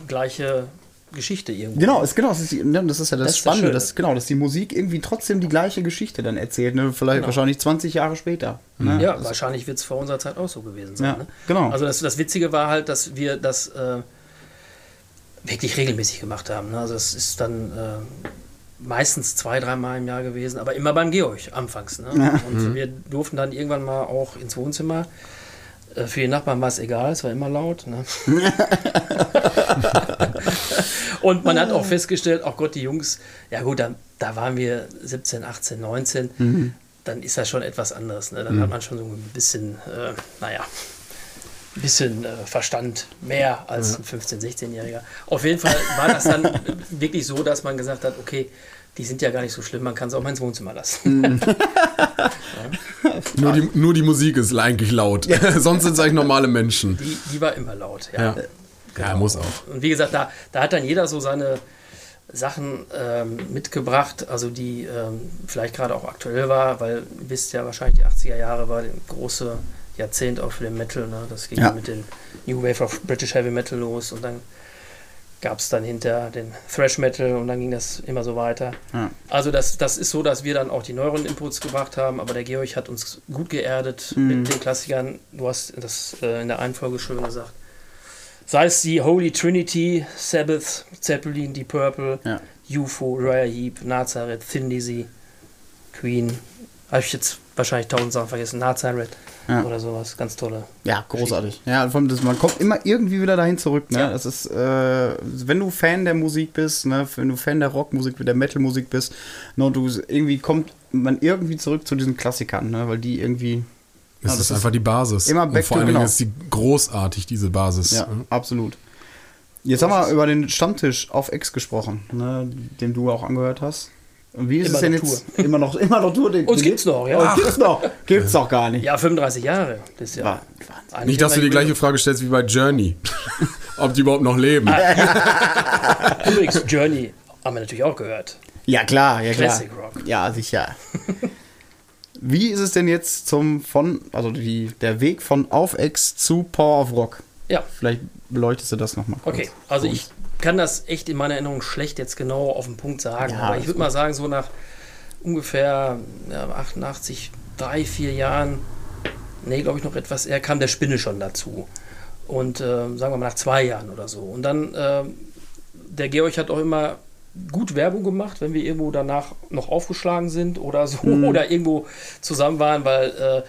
Speaker 4: gleiche Geschichte irgendwo.
Speaker 2: Genau, ist, genau, das ist, ne, das ist ja das,
Speaker 4: Das ist das
Speaker 2: Spannende,
Speaker 4: Schöne.
Speaker 2: dass, genau, dass die Musik irgendwie trotzdem die gleiche Geschichte dann erzählt, ne? vielleicht
Speaker 4: Genau.
Speaker 2: wahrscheinlich 20 Jahre später. Ne?
Speaker 4: Ja,
Speaker 2: Das-
Speaker 4: wahrscheinlich wird es vor unserer Zeit auch so gewesen sein.
Speaker 2: Ja,
Speaker 4: ne?
Speaker 2: genau.
Speaker 4: Also das, das Witzige war halt, dass wir das äh, wirklich regelmäßig gemacht haben. Ne? Also das ist dann äh, meistens zwei, dreimal im Jahr gewesen, aber immer beim Georg anfangs. Ne? Und wir durften dann irgendwann mal auch ins Wohnzimmer. Äh, Für die Nachbarn war es egal, es war immer laut. Ne? Und man hat auch festgestellt, ach Gott, die Jungs, ja gut, dann, da waren wir 17, 18, 19, dann ist das schon etwas anderes. Ne? Dann hat man schon so ein bisschen, äh, naja, ein bisschen äh, Verstand mehr als ein 15-, 16-Jähriger. Auf jeden Fall war das dann wirklich so, dass man gesagt hat, okay, die sind ja gar nicht so schlimm, man kann es auch mal ins Wohnzimmer lassen.
Speaker 3: Nur, die, nur die Musik ist eigentlich laut. Sonst sind es eigentlich normale Menschen.
Speaker 4: Die, die war immer laut. Ja.
Speaker 3: Ja. Ja, muss auch.
Speaker 4: Und wie gesagt, da, da hat dann jeder so seine Sachen ähm, mitgebracht, also die ähm, vielleicht gerade auch aktuell war, weil ihr wisst ja wahrscheinlich, die 80er Jahre war ein große Jahrzehnt auch für den Metal. Ne? Das ging
Speaker 2: Ja.
Speaker 4: mit den New Wave of British Heavy Metal los und dann gab es dann hinter den Thrash Metal und dann ging das immer so weiter.
Speaker 2: Ja.
Speaker 4: Also das, das ist so, dass wir dann auch die neueren Inputs gebracht haben, aber der Georg hat uns gut geerdet
Speaker 2: Mhm.
Speaker 4: mit den Klassikern. Du hast das äh, in der einen Folge schön gesagt. Sei es die Holy Trinity, Sabbath, Zeppelin, Deep Purple,
Speaker 2: Ja.
Speaker 4: UFO, Uriah Heep, Nazareth, Thin Lizzy, Queen. Habe ich jetzt wahrscheinlich tausend Sachen vergessen. Nazareth
Speaker 2: Ja.
Speaker 4: oder sowas. Ganz tolle.
Speaker 2: Ja, großartig. Ja, vor allem das, man kommt immer irgendwie wieder dahin zurück. Ne?
Speaker 4: Ja.
Speaker 2: Das ist, äh, wenn du Fan der Musik bist, ne? wenn du Fan der Rockmusik, der Metalmusik bist, ne? und du irgendwie kommt man irgendwie zurück zu diesen Klassikern, ne? weil die irgendwie
Speaker 3: Es
Speaker 2: Ja, das
Speaker 3: ist
Speaker 2: ist
Speaker 3: einfach die Basis.
Speaker 2: immer
Speaker 3: Und
Speaker 2: back
Speaker 3: vor
Speaker 2: to-
Speaker 3: allen Dingen
Speaker 2: genau.
Speaker 3: ist die großartig, diese Basis.
Speaker 2: Ja, absolut. Jetzt haben wir über den Stammtisch auf Ex gesprochen, ne, den du auch angehört hast. Und wie ist
Speaker 4: Immer
Speaker 2: es denn
Speaker 4: noch
Speaker 2: jetzt? Immer noch, immer noch Tour. Den,
Speaker 4: Uns
Speaker 2: den-
Speaker 4: gibt's noch, ja.
Speaker 2: Uns gibt's noch. Gibt's doch gar nicht.
Speaker 4: Ja, 35 Jahre. Das ist ja
Speaker 2: Wa-
Speaker 4: eigentlich
Speaker 3: Nicht, dass du die gleiche Frage stellst wie bei Journey. Ob die überhaupt noch leben.
Speaker 4: Übrigens, Journey haben wir natürlich auch gehört.
Speaker 2: Ja, klar, ja, klar.
Speaker 4: Classic Rock.
Speaker 2: Ja, sicher. Wie ist es denn jetzt zum von, also die, der Weg von Auf Ex zu Power of Rock?
Speaker 4: Ja,
Speaker 2: Vielleicht beleuchtest du das nochmal kurz.
Speaker 4: okay. Also ich kann das echt in meiner Erinnerung schlecht jetzt genau auf den Punkt sagen.
Speaker 2: Ja,
Speaker 4: aber ich würde mal sagen, so nach ungefähr ja, 88, drei, vier Jahren, nee, glaube ich noch etwas eher, kam der Spinne schon dazu. Und äh, sagen wir mal nach zwei Jahren oder so. Und dann, äh, der Georg hat auch immer gut Werbung gemacht, wenn wir irgendwo danach noch aufgeschlagen sind oder so
Speaker 2: Mhm.
Speaker 4: oder irgendwo zusammen waren, weil äh,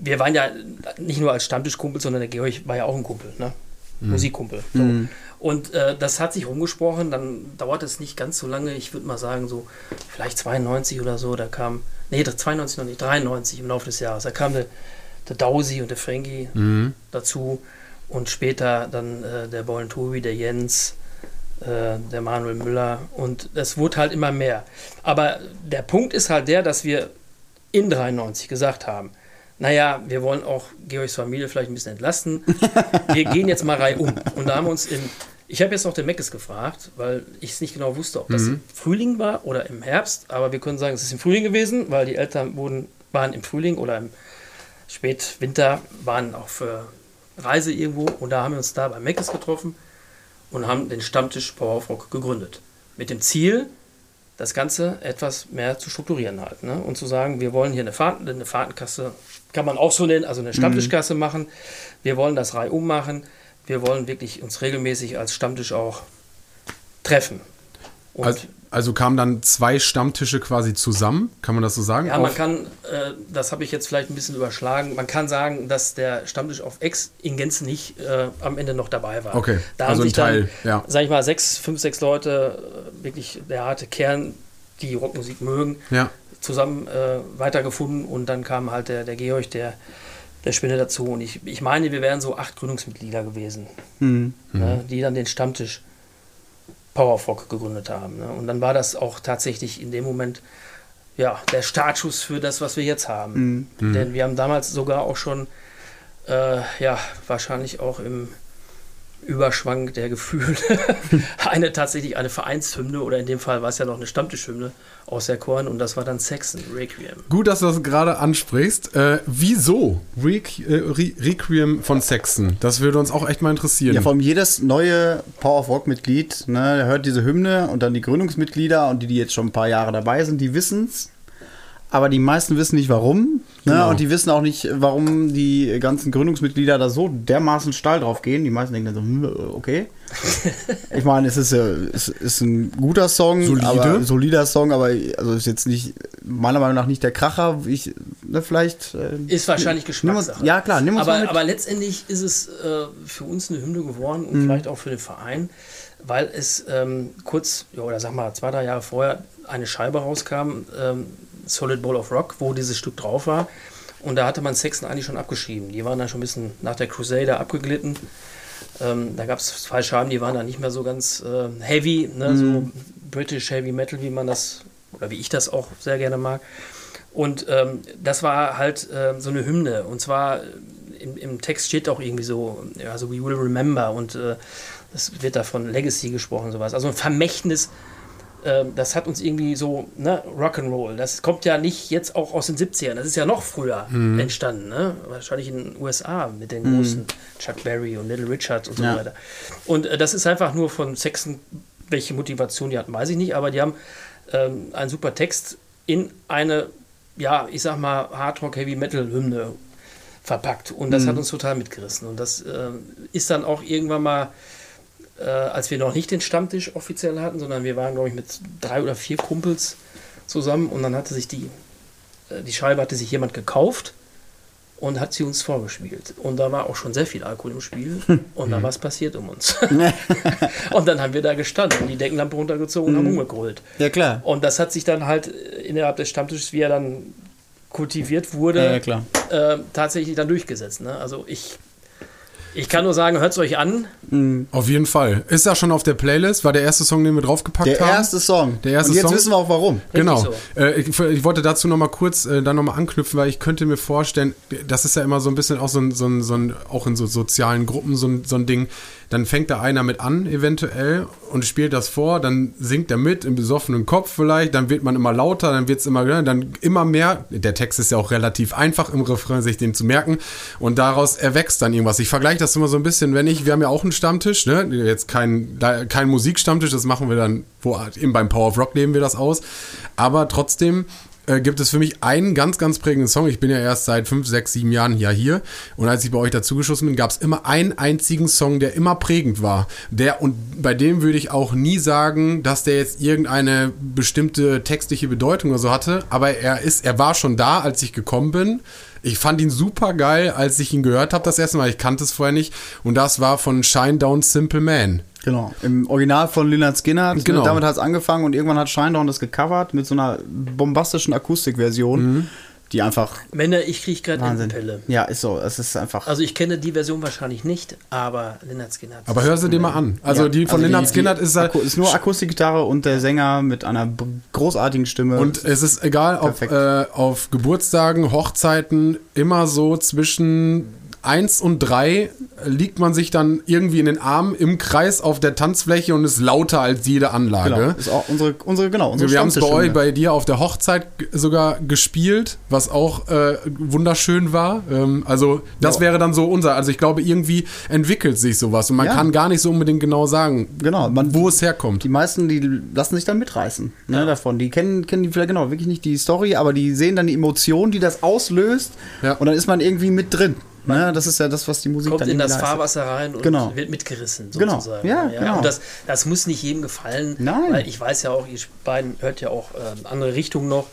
Speaker 4: wir waren ja nicht nur als Stammtischkumpel, sondern der Georg war ja auch ein Kumpel, ne? Musikkumpel. So.
Speaker 2: Mhm.
Speaker 4: Und äh, das hat sich rumgesprochen, dann dauert es nicht ganz so lange, ich würde mal sagen, so vielleicht 92 oder so, da kam, nee, das 92 noch nicht, 93 im Laufe des Jahres, da kam der, der Dausi und der Frankie
Speaker 3: Mhm.
Speaker 4: dazu und später dann äh, der Bollen Tobi, der Jens, äh, der Manuel Müller und es wurde halt immer mehr. Aber der Punkt ist halt der, dass wir in 93 gesagt haben, naja, wir wollen auch Georgs Familie vielleicht ein bisschen entlasten. Wir gehen jetzt mal reihum. Und da haben wir uns in, ich habe jetzt noch den Meckes gefragt, weil ich es nicht genau wusste, ob das im Frühling war oder im Herbst, aber wir können sagen, es ist im Frühling gewesen, weil die Eltern wurden, waren im Frühling oder im Spätwinter, waren auf äh, Reise irgendwo und da haben wir uns da bei Meckes getroffen und haben den Stammtisch Power of Rock gegründet. Mit dem Ziel, das Ganze etwas mehr zu strukturieren halt. Ne? Und zu sagen, wir wollen hier eine, Fahrten, eine Fahrtenkasse, kann man auch so nennen, also eine Stammtischkasse machen. Wir wollen das reihum machen. Wir wollen wirklich uns regelmäßig als Stammtisch auch treffen.
Speaker 3: Also, also kamen dann zwei Stammtische quasi zusammen, kann man das so sagen?
Speaker 4: ja, man
Speaker 3: Auf-
Speaker 4: kann, äh, das habe ich jetzt vielleicht ein bisschen überschlagen, man kann sagen, dass der Stammtisch auf X in Gänze nicht äh, am Ende noch dabei war.
Speaker 3: Okay,
Speaker 4: da
Speaker 3: also
Speaker 4: haben
Speaker 3: ein
Speaker 4: sich dann,
Speaker 3: Teil, ja.
Speaker 4: sag ich mal, sechs, fünf, sechs Leute, äh, wirklich der harte Kern, die Rockmusik mögen,
Speaker 3: ja.
Speaker 4: zusammen äh, weitergefunden und dann kam halt der, der Georg, der, der Spinne dazu und ich, ich meine, wir wären so acht Gründungsmitglieder gewesen,
Speaker 2: Mhm.
Speaker 4: ne, die dann den Stammtisch Power of Rock gegründet haben. Ne? Und dann war das auch tatsächlich in dem Moment ja, der Startschuss für das, was wir jetzt haben.
Speaker 2: Mhm.
Speaker 4: Denn wir haben damals sogar auch schon, äh, ja, wahrscheinlich auch im Überschwang der Gefühle eine tatsächlich eine Vereinshymne oder in dem Fall war es ja noch eine Stammtischhymne aus der Korn und das war dann Saxon Requiem.
Speaker 3: Gut, dass du das gerade ansprichst. Äh, wieso Requ äh, Re Requiem von Saxon? Das würde uns auch echt mal interessieren.
Speaker 2: Ja, vor allem jedes neue Power of Rock-Mitglied ne, hört diese Hymne und dann die Gründungsmitglieder und die, die jetzt schon ein paar Jahre dabei sind, die wissen's. Aber die meisten wissen nicht warum. Ne?
Speaker 3: Genau.
Speaker 2: Und die wissen auch nicht, warum die ganzen Gründungsmitglieder da so dermaßen steil drauf gehen. Die meisten denken dann so, hm, okay. ich meine, es ist, ja, es ist ein guter Song,
Speaker 3: Solide.
Speaker 2: aber solider Song, aber also ist jetzt nicht, meiner Meinung nach nicht der Kracher. Ich, ne, vielleicht. äh,
Speaker 4: Ist wahrscheinlich
Speaker 2: nimm uns-
Speaker 4: Geschmackssache.
Speaker 2: Ja, klar, nimm uns mal
Speaker 4: aber,
Speaker 2: mit.
Speaker 4: aber letztendlich ist es äh, für uns eine Hymne geworden
Speaker 2: Mhm.
Speaker 4: und vielleicht auch für den Verein, weil es ähm, kurz, ja, oder sag mal, zwei, drei Jahre vorher eine Scheibe rauskam, ähm, Solid Bowl of Rock, wo dieses Stück drauf war. Und da hatte man Saxon eigentlich schon abgeschrieben. Die waren dann schon ein bisschen nach der Crusader abgeglitten. Ähm, da gab es zwei Scheiben, die waren dann nicht mehr so ganz äh, heavy, ne? so British Heavy Metal, wie man das, oder wie ich das auch sehr gerne mag. Und ähm, das war halt äh, so eine Hymne. Und zwar äh, im, im Text steht auch irgendwie so, ja, so We Will Remember und äh, es wird da von Legacy gesprochen, sowas. Also ein Vermächtnis ähm, das hat uns irgendwie so, ne, Rock'n'Roll. Das kommt ja nicht jetzt auch aus den 70ern. Das ist ja noch früher entstanden, ne? Wahrscheinlich in den USA mit den großen Chuck Berry und Little Richard und so
Speaker 2: Ja.
Speaker 4: weiter. Und äh, das ist einfach nur von Sexen, welche Motivation die hatten, weiß ich nicht, aber die haben ähm, einen super Text in eine, ja, ich sag mal, Hardrock-Heavy-Metal-Hymne verpackt. Und das hat uns total mitgerissen. Und das ähm, ist dann auch irgendwann mal, äh, als wir noch nicht den Stammtisch offiziell hatten, sondern wir waren, glaube ich, mit drei oder vier Kumpels zusammen und dann hatte sich die, äh, die Scheibe hatte sich jemand gekauft und hat sie uns vorgespielt. Und da war auch schon sehr viel Alkohol im Spiel und dann was passiert um uns. und dann haben wir da gestanden, die Deckenlampe runtergezogen und haben umgegrölt.
Speaker 2: Ja, klar.
Speaker 4: Und das hat sich dann halt innerhalb des Stammtisches, wie er dann kultiviert wurde,
Speaker 2: Ja, ja,
Speaker 4: äh, tatsächlich dann durchgesetzt. Ne? Also ich, ich kann nur sagen, hört es euch an.
Speaker 3: Auf jeden Fall. Ist das schon auf der Playlist? War der erste Song, den wir draufgepackt
Speaker 2: Der
Speaker 3: haben?
Speaker 2: erste Song.
Speaker 3: Der erste
Speaker 2: Und jetzt
Speaker 3: Song?
Speaker 2: wissen wir auch warum.
Speaker 3: Genau.
Speaker 4: so.
Speaker 3: Äh, ich, ich wollte dazu noch mal kurz äh, dann noch mal anknüpfen, weil ich könnte mir vorstellen, das ist ja immer so ein bisschen auch so ein, so ein, so ein auch in so sozialen Gruppen so ein, so ein Ding. Dann fängt da einer mit an, eventuell, und spielt das vor, dann singt er mit im besoffenen Kopf vielleicht, dann wird man immer lauter, dann wird es immer, ne, dann immer mehr. Der Text ist ja auch relativ einfach im Refrain, sich den zu merken. Und daraus erwächst dann irgendwas. Ich vergleiche das immer so ein bisschen, wenn ich, wir haben ja auch einen Stammtisch, ne? Jetzt kein, kein Musikstammtisch, das machen wir dann, wo eben beim Power of Rock leben wir das aus. Aber trotzdem äh, gibt es für mich einen ganz, ganz prägenden Song. Ich bin ja erst seit fünf, sechs, sieben Jahren ja hier. Und als ich bei euch dazugeschossen bin, gab es immer einen einzigen Song, der immer prägend war. Der, und bei dem würde ich auch nie sagen, dass der jetzt irgendeine bestimmte textliche Bedeutung oder so hatte. Aber er ist, er war schon da, als ich gekommen bin. Ich fand ihn super geil, als ich ihn gehört habe das erste Mal. Ich kannte es vorher nicht. Und das war von Shinedown Simple Man.
Speaker 2: Genau. Im Original von Lynyrd Skinner.
Speaker 3: Genau.
Speaker 2: Damit hat es angefangen und irgendwann hat Shinedown das gecovert mit so einer bombastischen Akustikversion, die einfach
Speaker 4: Männer, ich kriege gerade
Speaker 2: Wahnsinn.
Speaker 4: Entenpelle.
Speaker 2: Ja, ist so. Es ist einfach.
Speaker 4: Also ich kenne die Version wahrscheinlich nicht, aber Lennart Skinner
Speaker 3: Aber hör sie dir mal an. Also
Speaker 2: ja,
Speaker 3: die von Lynyrd
Speaker 2: die-
Speaker 3: Skynyrd
Speaker 2: die
Speaker 3: ist halt.
Speaker 2: Ist nur Akustikgitarre und der Sänger mit einer großartigen Stimme.
Speaker 3: Und es ist egal, ob äh, auf Geburtstagen, Hochzeiten, immer so zwischen 1 und 3 liegt man sich dann irgendwie in den Armen im Kreis auf der Tanzfläche und ist lauter als jede Anlage.
Speaker 2: genau, ist auch unsere, unsere, genau, unsere
Speaker 3: Wir haben es bei euch, bei dir auf der Hochzeit sogar gespielt, was auch äh, wunderschön war. Ähm, also das
Speaker 2: Ja.
Speaker 3: wäre dann so unser. Also ich glaube, irgendwie entwickelt sich sowas und man
Speaker 2: Ja.
Speaker 3: kann gar nicht so unbedingt genau sagen,
Speaker 2: Genau, man-
Speaker 3: wo es herkommt.
Speaker 2: Die meisten, die lassen sich dann mitreißen ne, davon. Die kennen, kennen die vielleicht genau wirklich nicht die Story, aber die sehen dann die Emotion, die das auslöst.
Speaker 3: Ja.
Speaker 2: Und dann ist man irgendwie mit drin. Ne, das ist ja das, was die Musik
Speaker 4: kommt
Speaker 2: dann
Speaker 4: in das
Speaker 2: leistet.
Speaker 4: Fahrwasser rein und
Speaker 2: Genau.
Speaker 4: wird mitgerissen
Speaker 2: Genau.
Speaker 4: sozusagen.
Speaker 2: Ja, genau.
Speaker 4: Und das, das muss nicht jedem gefallen,
Speaker 2: Nein.
Speaker 4: weil ich weiß ja auch, ihr beiden hört ja auch äh, andere Richtungen noch.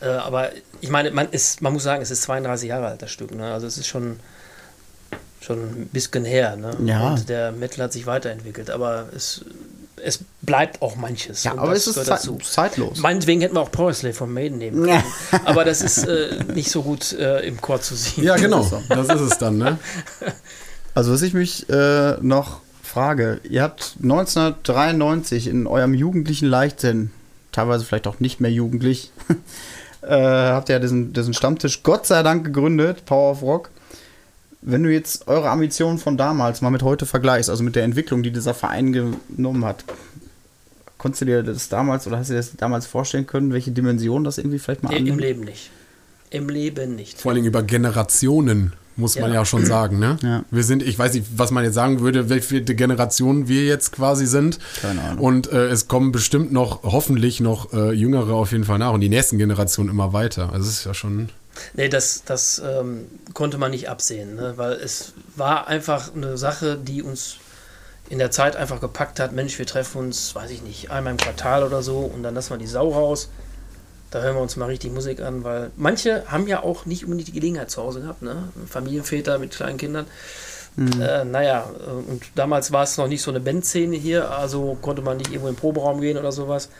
Speaker 4: Äh, aber ich meine, man ist, man muss sagen, es ist 32 Jahre alt, das Stück. Ne? Also es ist schon, schon ein bisschen her. Ne?
Speaker 2: Ja.
Speaker 4: Und der Metal hat sich weiterentwickelt, aber es, es bleibt auch manches.
Speaker 2: Ja, aber es ist
Speaker 4: gehört
Speaker 2: zei zeitlos.
Speaker 4: Meinetwegen hätten wir auch Powerslave von Maiden nehmen können. aber das ist äh, nicht so gut äh, im Chor zu sehen.
Speaker 3: Ja, genau.
Speaker 2: Das ist so.
Speaker 3: Das ist es dann, ne?
Speaker 2: Also, was ich mich äh, noch frage, ihr habt 1993 in eurem jugendlichen Leichtsinn, teilweise vielleicht auch nicht mehr jugendlich, äh, habt ihr ja diesen, diesen Stammtisch Gott sei Dank gegründet, Power of Rock. Wenn du jetzt eure Ambitionen von damals mal mit heute vergleichst, also mit der Entwicklung, die dieser Verein genommen hat, konntest du dir das damals oder hast du dir das damals vorstellen können, welche Dimension das irgendwie vielleicht mal
Speaker 4: Nee, Im
Speaker 2: annimmt?
Speaker 4: Leben nicht. Im Leben nicht.
Speaker 3: Vor allem über Generationen, muss man
Speaker 4: Ja.
Speaker 3: ja schon sagen, ne?
Speaker 2: Ja.
Speaker 3: Wir sind, ich weiß nicht, was man jetzt sagen würde, welche Generation wir jetzt quasi sind.
Speaker 2: Keine Ahnung.
Speaker 3: Und äh, es kommen bestimmt noch, hoffentlich noch äh, Jüngere auf jeden Fall nach und die nächsten Generationen immer weiter. Also es ist ja schon.
Speaker 4: Nee, das, das ähm, konnte man nicht absehen, ne? weil es war einfach eine Sache, die uns in der Zeit einfach gepackt hat. Mensch, wir treffen uns, weiß ich nicht, einmal im Quartal oder so und dann lassen wir die Sau raus. Da hören wir uns mal richtig Musik an, weil manche haben ja auch nicht unbedingt die Gelegenheit zu Hause gehabt, ne? Familienväter mit kleinen Kindern. Äh, naja, äh, und damals war es noch nicht so eine Bandszene hier, also konnte man nicht irgendwo im Proberaum gehen oder sowas.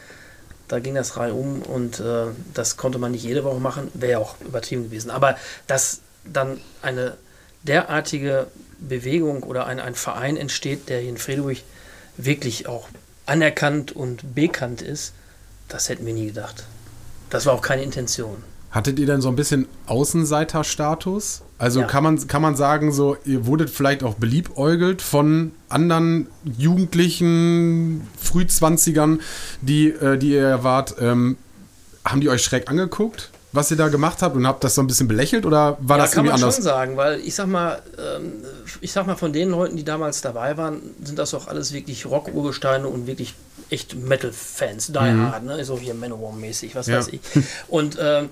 Speaker 4: Da ging das reihum und äh, das konnte man nicht jede Woche machen, wäre ja auch übertrieben gewesen. Aber dass dann eine derartige Bewegung oder ein, ein Verein entsteht, der hier in Friedrich wirklich auch anerkannt und bekannt ist, das hätten wir nie gedacht. Das war auch keine Intention.
Speaker 3: Hattet ihr denn so ein bisschen Außenseiterstatus? Also
Speaker 4: Ja.
Speaker 3: kann, man, kann man sagen, so, ihr wurdet vielleicht auch beliebäugelt von anderen Jugendlichen, Frühzwanzigern, die, äh, die ihr wart. Ähm, haben die euch schräg angeguckt, was ihr da gemacht habt und habt das so ein bisschen belächelt oder war
Speaker 4: ja,
Speaker 3: das
Speaker 4: kann
Speaker 3: irgendwie
Speaker 4: man
Speaker 3: anders?
Speaker 4: schon sagen, weil ich sag mal, ähm, ich sag mal, von den Leuten, die damals dabei waren, sind das auch alles wirklich Rock-Urgesteine und wirklich echt Metal-Fans, die hard, ne? so hier Manowar-mäßig, was
Speaker 3: Mhm. Ja.
Speaker 4: weiß ich. Und ähm,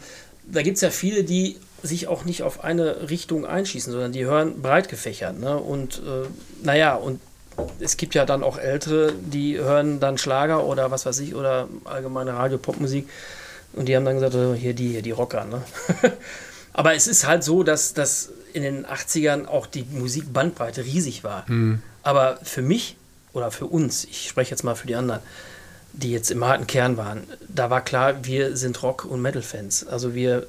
Speaker 4: da gibt es ja viele, die sich auch nicht auf eine Richtung einschießen, sondern die hören breit gefächert. Ne? Und äh, naja, und es gibt ja dann auch Ältere, die hören dann Schlager oder was weiß ich, oder allgemeine Radio-Pop-Musik. Und die haben dann gesagt, äh, hier die, hier die Rocker. Ne? Aber es ist halt so, dass, dass in den 80ern auch die Musikbandbreite riesig war. Aber für mich oder für uns, ich spreche jetzt mal für die anderen, die jetzt im harten Kern waren, da war klar, wir sind Rock- und Metal-Fans. Also wir,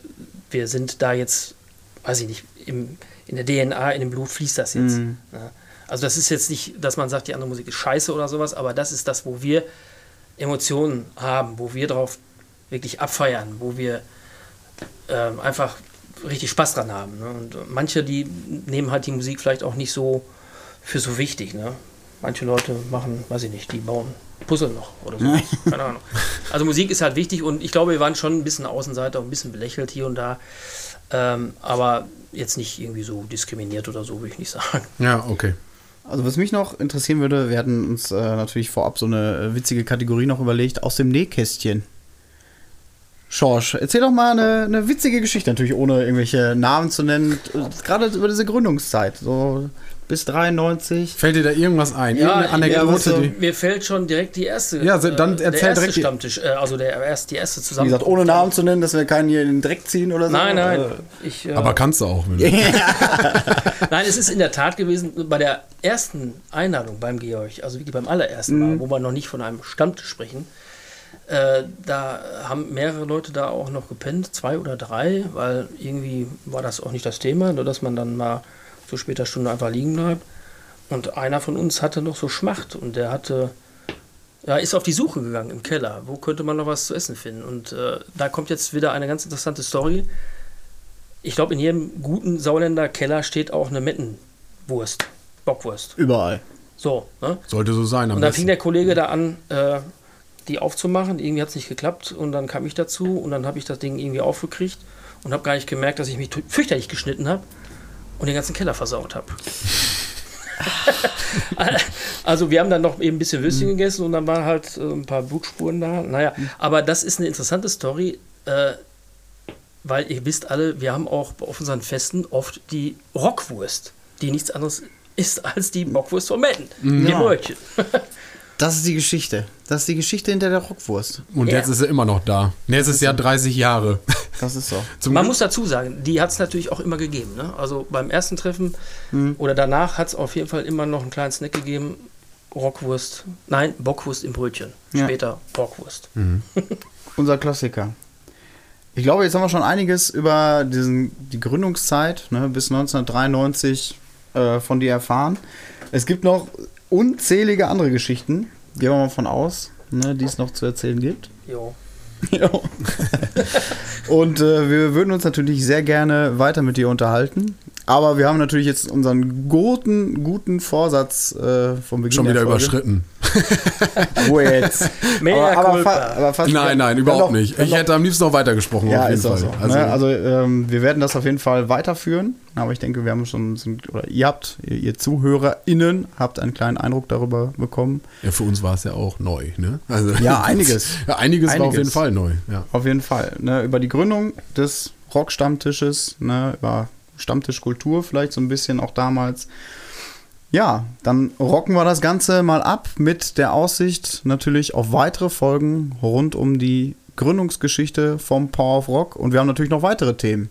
Speaker 4: wir sind da jetzt, weiß ich nicht, im, in der DNA, in dem Blut fließt das jetzt. Ja. Also das ist jetzt nicht, dass man sagt, die andere Musik ist scheiße oder sowas, aber das ist das, wo wir Emotionen haben, wo wir drauf wirklich abfeiern, wo wir ähm, einfach richtig Spaß dran haben. Ne? Und manche, die nehmen halt die Musik vielleicht auch nicht so für so wichtig. Ne? Manche Leute machen, weiß ich nicht, die bauen Puzzle noch oder so. Keine Ahnung. Also Musik ist halt wichtig und ich glaube, wir waren schon ein bisschen Außenseiter, ein bisschen belächelt hier und da. Ähm, aber jetzt nicht irgendwie so diskriminiert oder so, würde ich nicht sagen.
Speaker 3: Ja, okay.
Speaker 2: Also was mich noch interessieren würde, wir hatten uns äh, natürlich vorab so eine äh, witzige Kategorie noch überlegt, aus dem Nähkästchen. Schorsch, erzähl doch mal eine, eine witzige Geschichte, natürlich ohne irgendwelche Namen zu nennen, äh, gerade über diese Gründungszeit, so bis 93.
Speaker 3: Fällt dir da irgendwas ein? Irgendeine
Speaker 2: ja,
Speaker 3: Anekdote,
Speaker 2: was so-
Speaker 3: die.
Speaker 4: Mir fällt schon direkt die erste.
Speaker 3: Ja, so, dann
Speaker 4: äh,
Speaker 3: erzähl
Speaker 4: der erste
Speaker 3: direkt
Speaker 4: Stammtisch, äh, also der erst die erste
Speaker 2: Wie
Speaker 4: zusammen.
Speaker 2: gesagt, ohne Namen zu nennen, dass wir keinen hier in den Dreck ziehen oder so.
Speaker 4: Nein, nein.
Speaker 2: Äh,
Speaker 4: Ich, äh,
Speaker 3: Aber kannst du auch. Wenn du.
Speaker 4: Nein, es ist in der Tat gewesen, bei der ersten Einladung beim Georg, also wirklich beim allerersten Mal, wo wir noch nicht von einem Stammtisch sprechen, äh, da haben mehrere Leute da auch noch gepennt, zwei oder drei, weil irgendwie war das auch nicht das Thema, nur dass man dann mal zu später Stunde einfach liegen bleibt. Und einer von uns hatte noch so Schmacht und der hatte, ja, ist auf die Suche gegangen im Keller. Wo könnte man noch was zu essen finden? Und äh, da kommt jetzt wieder eine ganz interessante Story. Ich glaube, in jedem guten Sauländer Keller steht auch eine Mettenwurst, Bockwurst.
Speaker 2: Überall.
Speaker 4: So, ne?
Speaker 3: Sollte so sein.
Speaker 4: Und dann fing der Kollege da an, äh, die aufzumachen. Irgendwie hat es nicht geklappt. Und dann kam ich dazu und dann habe ich das Ding irgendwie aufgekriegt und habe gar nicht gemerkt, dass ich mich fürchterlich geschnitten habe und den ganzen Keller versaut habe. also wir haben dann noch eben ein bisschen Würstchen gegessen und dann waren halt äh, ein paar Blutspuren da. Naja, aber das ist eine interessante Story, äh, weil ihr wisst alle, wir haben auch auf unseren Festen oft die Rockwurst, die nichts anderes ist als die Bockwurst von. Die
Speaker 2: Ja.
Speaker 4: Brötchen.
Speaker 2: Das ist die Geschichte. Das ist die Geschichte hinter der Rockwurst.
Speaker 3: Und
Speaker 4: Ja.
Speaker 3: jetzt ist er immer noch da. Jetzt ist ja 30 Jahre.
Speaker 2: Das ist so.
Speaker 3: Zum
Speaker 4: Man
Speaker 3: Glück-
Speaker 4: muss dazu sagen, die hat es natürlich auch immer gegeben. Ne? Also beim ersten Treffen
Speaker 2: Mhm.
Speaker 4: oder danach hat es auf jeden Fall immer noch einen kleinen Snack gegeben. Rockwurst, nein, Bockwurst im Brötchen.
Speaker 2: Ja.
Speaker 4: Später Bockwurst.
Speaker 2: Unser Klassiker. Ich glaube, jetzt haben wir schon einiges über diesen, die Gründungszeit ne, bis 1993 äh, von dir erfahren. Es gibt noch unzählige andere Geschichten, gehen wir mal von aus, ne, die es noch zu erzählen gibt.
Speaker 4: Jo.
Speaker 2: Ja. Und äh, wir würden uns natürlich sehr gerne weiter mit dir unterhalten. Aber wir haben natürlich jetzt unseren guten, guten Vorsatz äh, vom Beginn
Speaker 3: Schon wieder
Speaker 2: der Folge.
Speaker 3: überschritten.
Speaker 2: Ruhe jetzt.
Speaker 4: Mea
Speaker 2: aber, aber, fa aber fast
Speaker 3: Nein, nein, überhaupt
Speaker 2: noch-
Speaker 3: nicht. Ich hätte am liebsten noch weitergesprochen.
Speaker 2: ja,
Speaker 3: auf jeden
Speaker 2: ist auch
Speaker 3: Fall.
Speaker 2: so. Also, ne? also ähm, wir werden das auf jeden Fall weiterführen. Aber ich denke, wir haben schon, sind, oder ihr habt, ihr, ihr ZuhörerInnen, habt einen kleinen Eindruck darüber bekommen.
Speaker 3: ja, für uns war es ja auch neu. Ne? Also,
Speaker 2: Ja, einiges.
Speaker 3: ja, einiges, war auf
Speaker 2: Einiges.
Speaker 3: jeden Fall neu. Ja.
Speaker 2: Auf jeden Fall. Ne? Über die Gründung des Rock-Stammtisches, ne? über Stammtischkultur vielleicht so ein bisschen auch damals. Ja, dann rocken wir das Ganze mal ab mit der Aussicht natürlich auf weitere Folgen rund um die Gründungsgeschichte vom Power of Rock. Und wir haben natürlich noch weitere Themen.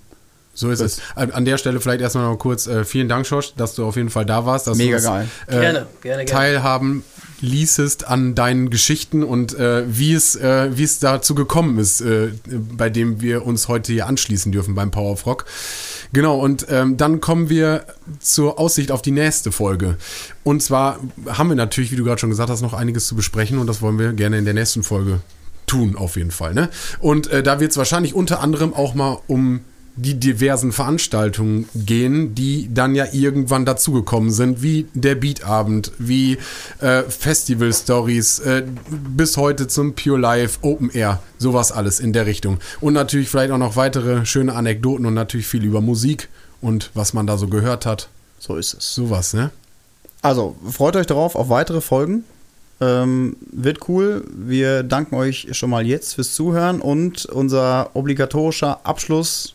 Speaker 3: So ist es. An an der Stelle vielleicht erstmal noch kurz äh, vielen Dank, Schorsch, dass du auf jeden Fall da warst. Dass
Speaker 2: Mega
Speaker 3: du uns,
Speaker 2: geil.
Speaker 3: Äh,
Speaker 4: Gerne, gerne, gerne.
Speaker 3: teilhaben ließest an deinen Geschichten und äh, wie, es, äh, wie es dazu gekommen ist, äh, bei dem wir uns heute hier anschließen dürfen beim Power of Rock. Genau, und ähm, dann kommen wir zur Aussicht auf die nächste Folge. Und zwar haben wir natürlich, wie du gerade schon gesagt hast, noch einiges zu besprechen und das wollen wir gerne in der nächsten Folge tun, auf jeden Fall. Ne? Und äh, da wird es wahrscheinlich unter anderem auch mal um die diversen Veranstaltungen gehen, die dann ja irgendwann dazugekommen sind, wie der Beatabend, wie äh, Festival Stories, äh, bis heute zum Pure Life, Open Air, sowas alles in der Richtung. Und natürlich vielleicht auch noch weitere schöne Anekdoten und natürlich viel über Musik und was man da so gehört hat.
Speaker 2: So ist es.
Speaker 3: Sowas, ne?
Speaker 2: Also, freut euch darauf auf weitere Folgen. Ähm, wird cool. Wir danken euch schon mal jetzt fürs Zuhören und unser obligatorischer Abschluss.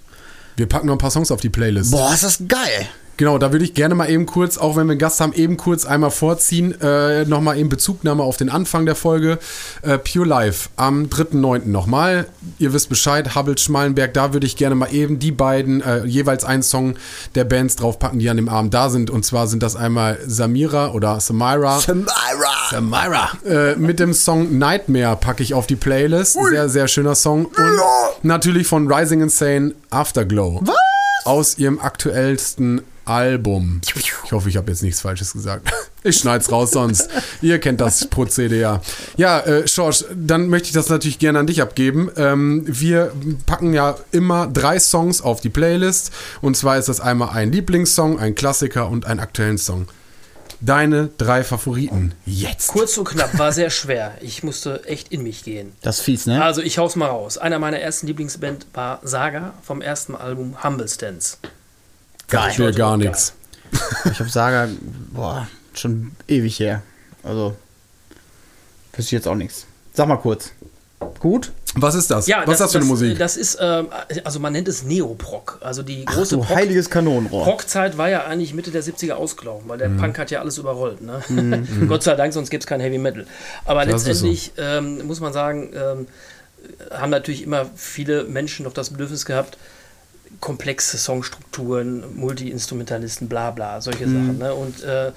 Speaker 3: Wir packen noch ein paar Songs auf die Playlist.
Speaker 2: Boah, ist das geil!
Speaker 3: Genau, da würde ich gerne mal eben kurz, auch wenn wir einen Gast haben, eben kurz einmal vorziehen, äh, nochmal eben Bezugnahme auf den Anfang der Folge. Äh, Pure Life am 3.9. nochmal. Ihr wisst Bescheid, Hubble Schmalenberg, da würde ich gerne mal eben die beiden, äh, jeweils einen Song der Bands draufpacken, die an dem Abend da sind. Und zwar sind das einmal Samira oder Samira.
Speaker 2: Samira!
Speaker 3: Samira. Äh, mit dem Song Nightmare packe ich auf die Playlist. Sehr, sehr schöner Song. Und natürlich von Rising Insane Afterglow.
Speaker 2: Was?
Speaker 3: Aus ihrem aktuellsten Album. Ich hoffe, ich habe jetzt nichts Falsches gesagt. Ich schneid's raus sonst. Ihr kennt das Prozedere ja. Ja, äh, Schorsch, dann möchte ich das natürlich gerne an dich abgeben. Ähm, wir packen ja immer drei Songs auf die Playlist. Und zwar ist das einmal ein Lieblingssong, ein Klassiker und einen aktuellen Song. Deine drei Favoriten jetzt.
Speaker 4: Kurz und knapp, war sehr schwer. Ich musste echt in mich gehen.
Speaker 2: Das ist fies, ne?
Speaker 4: Also ich hau's mal raus. Einer meiner ersten Lieblingsband war Saga vom ersten Album Humble Stance.
Speaker 3: Geil. Ich will gar nichts.
Speaker 2: Ich habe Saga, boah, schon ewig her. Also, wüsste ich jetzt auch nichts. Sag mal kurz. Gut?
Speaker 3: Was ist das?
Speaker 4: Ja,
Speaker 3: Was ist das für eine Musik?
Speaker 4: Das ist, ähm, also man nennt es Neoproc. Also die große
Speaker 2: Du
Speaker 4: Prog-
Speaker 2: heiliges Kanonenrohr.
Speaker 4: Prog-Zeit war ja eigentlich Mitte der 70er ausgelaufen, weil der
Speaker 3: Mhm.
Speaker 4: Punk hat ja alles überrollt. Ne? Gott sei Dank, sonst gibt es kein Heavy Metal. Aber
Speaker 3: Das
Speaker 4: letztendlich ähm, muss man sagen, ähm, haben natürlich immer viele Menschen noch das Bedürfnis gehabt, komplexe Songstrukturen, Multi-Instrumentalisten, bla bla, solche Sachen. Ne? Und äh,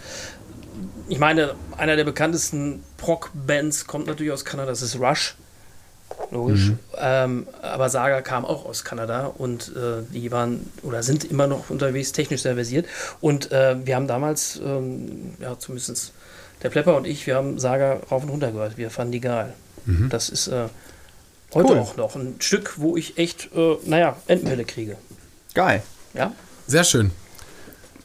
Speaker 4: ich meine, einer der bekanntesten Prog-Bands kommt natürlich aus Kanada, das ist Rush. Logisch. Ähm, aber Saga kam auch aus Kanada und äh, die waren oder sind immer noch unterwegs, technisch sehr versiert. Und äh, wir haben damals, ähm, ja, zumindest der Plepper und ich, wir haben Saga rauf und runter gehört. Wir fanden die geil. Das ist äh, heute
Speaker 2: Cool.
Speaker 4: auch noch ein Stück, wo ich echt, äh, naja, Entenwelle kriege.
Speaker 2: Geil.
Speaker 4: Ja?
Speaker 3: Sehr schön.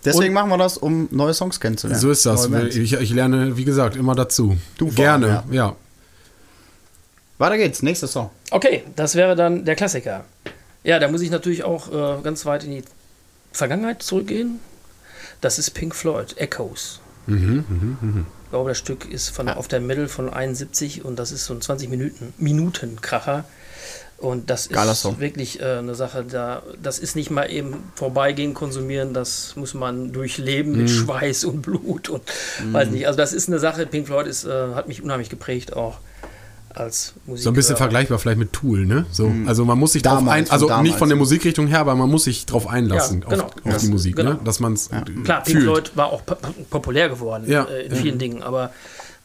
Speaker 2: Deswegen machen wir das, um neue Songs kennenzulernen.
Speaker 3: So ist das. Ich, ich lerne, wie gesagt, immer dazu.
Speaker 2: Du
Speaker 3: Gerne,
Speaker 2: allem,
Speaker 3: ja.
Speaker 2: Weiter geht's, nächster Song.
Speaker 4: Okay, das wäre dann der Klassiker. Ja, da muss ich natürlich auch äh, ganz weit in die Vergangenheit zurückgehen. Das ist Pink Floyd, Echoes. Ich glaube, das Stück ist von auf der Middle von 71 und das ist so ein 20 Minuten, Minuten Kracher. Und das ist wirklich äh, eine Sache, da, das ist nicht mal eben vorbeigehen, konsumieren, das muss man durchleben mit Schweiß und Blut und weiß nicht. Also das ist eine Sache, Pink Floyd ist, äh, hat mich unheimlich geprägt auch als Musik.
Speaker 3: So ein bisschen vergleichbar vielleicht mit Tool, ne? So, Also man muss sich drauf
Speaker 2: Damals,
Speaker 3: ein, also
Speaker 2: von
Speaker 3: nicht
Speaker 2: damals.
Speaker 3: von der Musikrichtung her, aber man muss sich drauf einlassen
Speaker 4: Ja, genau.
Speaker 3: auf, auf
Speaker 4: Ja.
Speaker 3: die Musik,
Speaker 4: Genau.
Speaker 3: ne? Dass man es
Speaker 4: Klar, Pink. Floyd war auch po- populär geworden
Speaker 3: Ja,
Speaker 4: äh, in
Speaker 3: ja.
Speaker 4: vielen Dingen, aber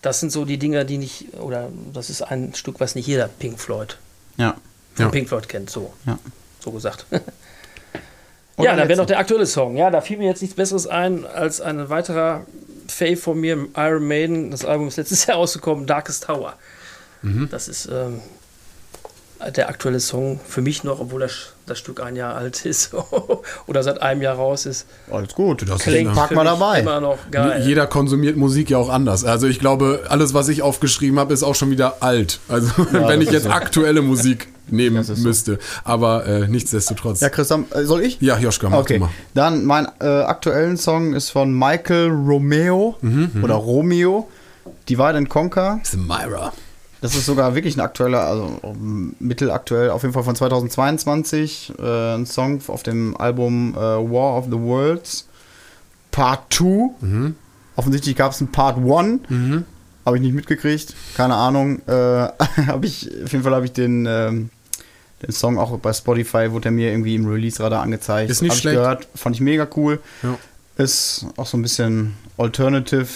Speaker 4: das sind so die Dinge, die nicht, oder das ist ein Stück, was nicht jeder Pink Floyd,
Speaker 2: Ja.
Speaker 4: von
Speaker 3: Ja.
Speaker 4: Pink Floyd kennt, so,
Speaker 2: Ja.
Speaker 4: so gesagt. Ja, dann wäre noch der aktuelle Song. Ja, da fiel mir jetzt nichts Besseres ein als ein weiterer Fave von mir, Iron Maiden. Das Album ist letztes Jahr rausgekommen, Darkest Tower.
Speaker 3: Mhm.
Speaker 4: Das ist ähm, der aktuelle Song für mich noch, obwohl das, das Stück ein Jahr alt ist oder seit einem Jahr raus ist.
Speaker 2: Alles gut.
Speaker 3: Das
Speaker 4: Klingt
Speaker 2: Pack mal dabei.
Speaker 4: immer noch geil.
Speaker 3: Jeder konsumiert Musik ja auch anders. Also ich glaube, alles, was ich aufgeschrieben habe, ist auch schon wieder alt. Also wenn
Speaker 2: das
Speaker 3: ich jetzt
Speaker 2: so.
Speaker 3: aktuelle Musik nehmen
Speaker 2: so.
Speaker 3: müsste. Aber äh, nichtsdestotrotz.
Speaker 2: Ja, Christian, äh, soll ich?
Speaker 3: Ja, Joschka, mach
Speaker 2: Okay,
Speaker 3: du mal.
Speaker 2: dann mein äh, aktuellen Song ist von Michael Romeo
Speaker 3: Mhm,
Speaker 2: oder Romeo, Divide and Conquer.
Speaker 3: The Myra.
Speaker 2: Das ist sogar wirklich ein aktueller, also mittelaktuell, auf jeden Fall von 2022. Äh, ein Song auf dem Album äh, War of the Worlds Part 2.
Speaker 3: Mhm.
Speaker 2: Offensichtlich gab es ein Part 1. Habe ich nicht mitgekriegt. Keine Ahnung. Äh, habe ich, auf jeden Fall habe ich den, ähm, den Song auch bei Spotify, wurde er mir irgendwie im Release-Radar angezeigt.
Speaker 3: Ist nicht
Speaker 2: Hab ich
Speaker 3: schlecht.
Speaker 2: gehört. Fand ich mega cool.
Speaker 3: Ja.
Speaker 2: Ist auch so ein bisschen Alternative.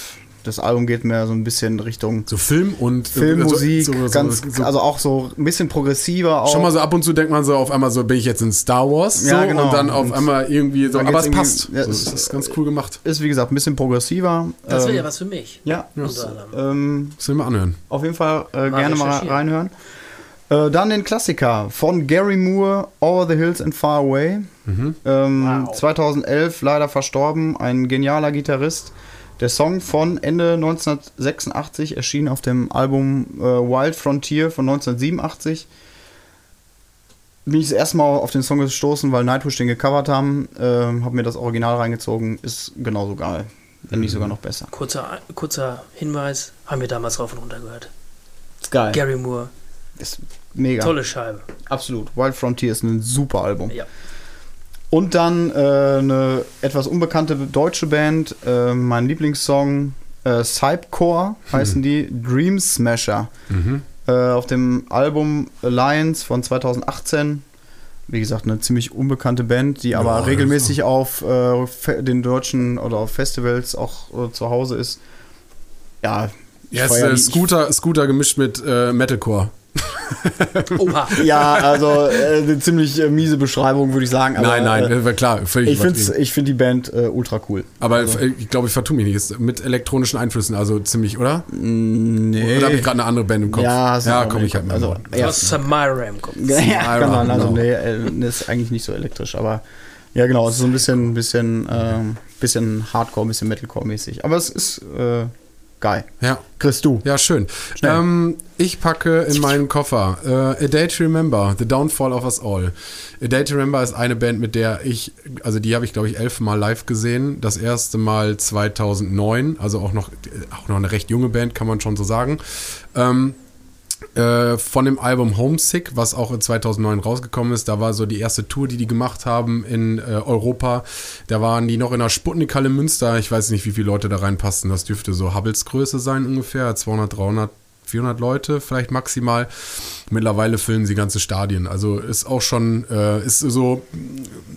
Speaker 2: Das Album geht mehr so ein bisschen Richtung
Speaker 3: So Film und
Speaker 2: Filmmusik,
Speaker 3: so, so, so,
Speaker 2: ganz,
Speaker 3: so,
Speaker 2: also auch so ein bisschen progressiver. Auch.
Speaker 3: Schon mal so ab und zu denkt man so auf einmal so, bin ich jetzt in Star Wars?
Speaker 2: Ja, genau.
Speaker 3: Und dann auf
Speaker 2: Und
Speaker 3: einmal irgendwie so, aber es passt.
Speaker 2: ja,
Speaker 3: das ist ganz cool gemacht.
Speaker 2: ist wie gesagt ein bisschen progressiver.
Speaker 4: Das wäre
Speaker 2: Ähm,
Speaker 4: ja was für mich.
Speaker 2: Ja, das,
Speaker 4: anderem.
Speaker 2: ähm,
Speaker 3: Das will mal anhören.
Speaker 2: auf jeden Fall äh, gerne mal reinhören. Äh, dann den Klassiker von Gary Moore, Over the Hills and Far Away. Ähm,
Speaker 4: Wow.
Speaker 2: 2011 leider verstorben, ein genialer Gitarrist. Der Song von Ende 1986 erschien auf dem Album äh, Wild Frontier von 1987. Bin ich das erste Mal auf den Song gestoßen, weil Nightwish den gecovert haben. Ähm, hab mir das Original reingezogen. Ist genauso geil. Wenn nicht sogar noch besser.
Speaker 4: Kurzer, kurzer Hinweis, haben wir damals rauf und runter gehört.
Speaker 2: Ist geil.
Speaker 4: Gary Moore,
Speaker 2: Ist mega.
Speaker 4: tolle Scheibe.
Speaker 2: Absolut. Wild Frontier ist ein super Album.
Speaker 4: Ja.
Speaker 2: Und dann äh, eine etwas unbekannte deutsche Band, äh, mein Lieblingssong, äh, Cypcore heißen die, Dream Smasher. Äh, auf dem Album Alliance von 2018. Wie gesagt, eine ziemlich unbekannte Band, die aber
Speaker 3: Ja,
Speaker 2: regelmäßig auf äh, den deutschen oder auf Festivals auch äh, zu Hause ist. Ja,
Speaker 3: Ja, es ist äh, Scooter, Scooter gemischt mit äh, Metalcore.
Speaker 4: Oha.
Speaker 2: Ja, also äh, eine ziemlich äh, miese Beschreibung, würde ich sagen. Aber,
Speaker 3: nein, nein,
Speaker 2: Äh,
Speaker 3: äh, klar, völlig
Speaker 2: ich finde ich find die Band äh, ultra cool.
Speaker 3: Aber äh, ich glaube, ich vertue mich nicht. Ist mit elektronischen Einflüssen, also ziemlich, oder?
Speaker 2: Nee.
Speaker 3: Oder habe ich gerade eine andere Band im Kopf?
Speaker 2: Ja,
Speaker 3: ja komm ich halt
Speaker 2: Kopf.
Speaker 3: mal.
Speaker 2: Also,
Speaker 3: Also,
Speaker 2: ja.
Speaker 4: Du hast Samira im Kopf.
Speaker 2: Ja,
Speaker 3: Samira,
Speaker 2: kann man. Also,
Speaker 3: genau.
Speaker 2: nee, äh, ist eigentlich nicht so elektrisch, aber ja, genau, es ist so ein bisschen, bisschen, ähm, bisschen Hardcore, ein bisschen Metalcore-mäßig. Aber es ist geil.
Speaker 3: ja.
Speaker 2: Chris, du.
Speaker 3: Ja, schön. Ähm, ich packe in meinen Koffer äh, A Day to Remember, The Downfall of Us All. A Day to Remember ist eine Band, mit der ich, also die habe ich glaube ich elfmal live gesehen. Das erste Mal 2009, also auch noch, auch noch eine recht junge Band, kann man schon so sagen. Ähm, äh, von dem Album Homesick, was auch in 2009 rausgekommen ist. Da war so die erste Tour, die die gemacht haben in äh, Europa. Da waren die noch in der Sputnikhalle Münster. Ich weiß nicht, wie viele Leute da reinpassten. Das dürfte so Hubbles Größe sein ungefähr. 200, 300, 400 Leute vielleicht maximal. Mittlerweile füllen sie ganze Stadien. Also ist auch schon, äh, ist so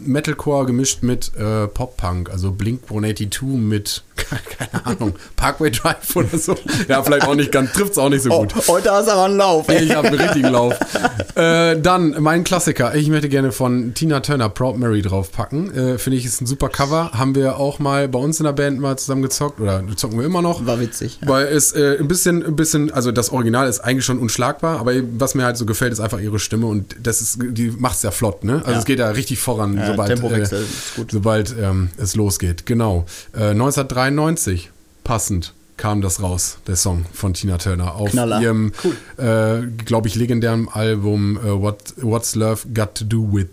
Speaker 3: Metalcore gemischt mit äh, Pop-Punk. Also Blink 182 mit, keine Ahnung, Parkway Drive oder so. Ja, vielleicht auch nicht ganz, trifft es auch nicht so
Speaker 2: oh,
Speaker 3: gut.
Speaker 2: Oh, heute hast du aber einen Lauf. Ey.
Speaker 3: Ich habe einen richtigen Lauf. äh, dann, mein Klassiker. Ich möchte gerne von Tina Turner Proud Mary draufpacken. Äh, Finde ich, ist ein super Cover. Haben wir auch mal bei uns in der Band mal zusammen gezockt oder zocken wir immer noch.
Speaker 2: War witzig. Ja.
Speaker 3: Weil es äh, ein bisschen, ein bisschen, also das Original ist eigentlich schon unschlagbar, aber was mir halt so gefällt, ist einfach ihre Stimme und das ist, die macht's ja flott, ne? Also
Speaker 2: ja.
Speaker 3: es geht da richtig voran,
Speaker 2: ja,
Speaker 3: sobald, äh, sobald ähm, es losgeht. Genau. Äh, 1903 93, passend, kam das raus, der Song von Tina Turner. Auf
Speaker 2: Knaller.
Speaker 3: ihrem, cool. äh, glaube ich, legendären Album uh, What, What's Love Got to Do With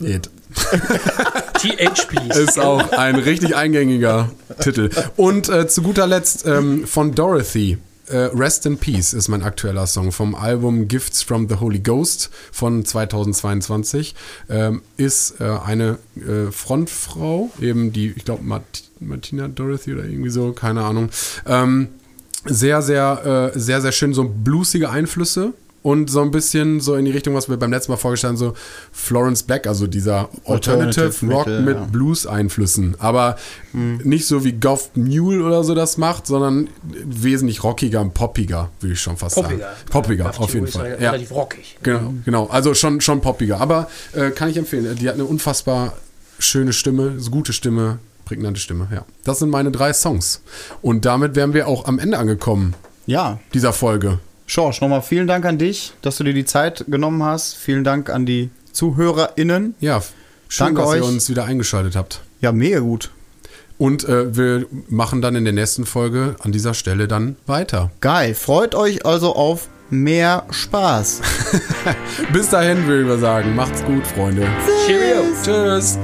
Speaker 3: It.
Speaker 4: THP.
Speaker 3: Ist auch ein richtig eingängiger Titel. Und äh, zu guter Letzt ähm, von Dorothy äh, Rest in Peace ist mein aktueller Song vom Album Gifts from the Holy Ghost von 2022. Ähm, ist äh, eine äh, Frontfrau, eben die, ich glaube, Mart Martina Dorothy oder irgendwie so, keine Ahnung. Ähm, sehr, sehr, äh, sehr, sehr schön, so bluesige Einflüsse. Und so ein bisschen so in die Richtung, was wir beim letzten Mal vorgestellt haben, so Florence Beck, also dieser Alternative,
Speaker 2: Alternative
Speaker 3: Rock mit
Speaker 2: ja.
Speaker 3: Blues-Einflüssen. Aber nicht so wie Goth Mule oder so das macht, sondern wesentlich rockiger und poppiger, würde ich schon fast
Speaker 4: Poppiger.
Speaker 3: sagen. Poppiger,
Speaker 4: Love
Speaker 3: auf jeden Fall.
Speaker 4: ja
Speaker 3: Ja.
Speaker 4: Relativ rockig.
Speaker 3: Genau, genau. Also schon, schon poppiger. Aber äh, kann ich empfehlen. Die hat eine unfassbar schöne Stimme, gute Stimme, prägnante Stimme. Ja, das sind meine drei Songs. Und damit wären wir auch am Ende angekommen
Speaker 2: Ja,
Speaker 3: dieser Folge.
Speaker 2: Schorsch, nochmal vielen Dank an dich, dass du dir die Zeit genommen hast. Vielen Dank an die ZuhörerInnen.
Speaker 3: Ja, schön,
Speaker 2: Danke
Speaker 3: dass ihr
Speaker 2: euch.
Speaker 3: uns wieder eingeschaltet habt.
Speaker 2: Ja, mega gut.
Speaker 3: Und äh, wir machen dann in der nächsten Folge an dieser Stelle dann weiter.
Speaker 2: Geil. Freut euch also auf mehr Spaß.
Speaker 3: Bis dahin, würde ich mal sagen. Macht's gut, Freunde.
Speaker 4: Cheerio.
Speaker 3: Tschüss.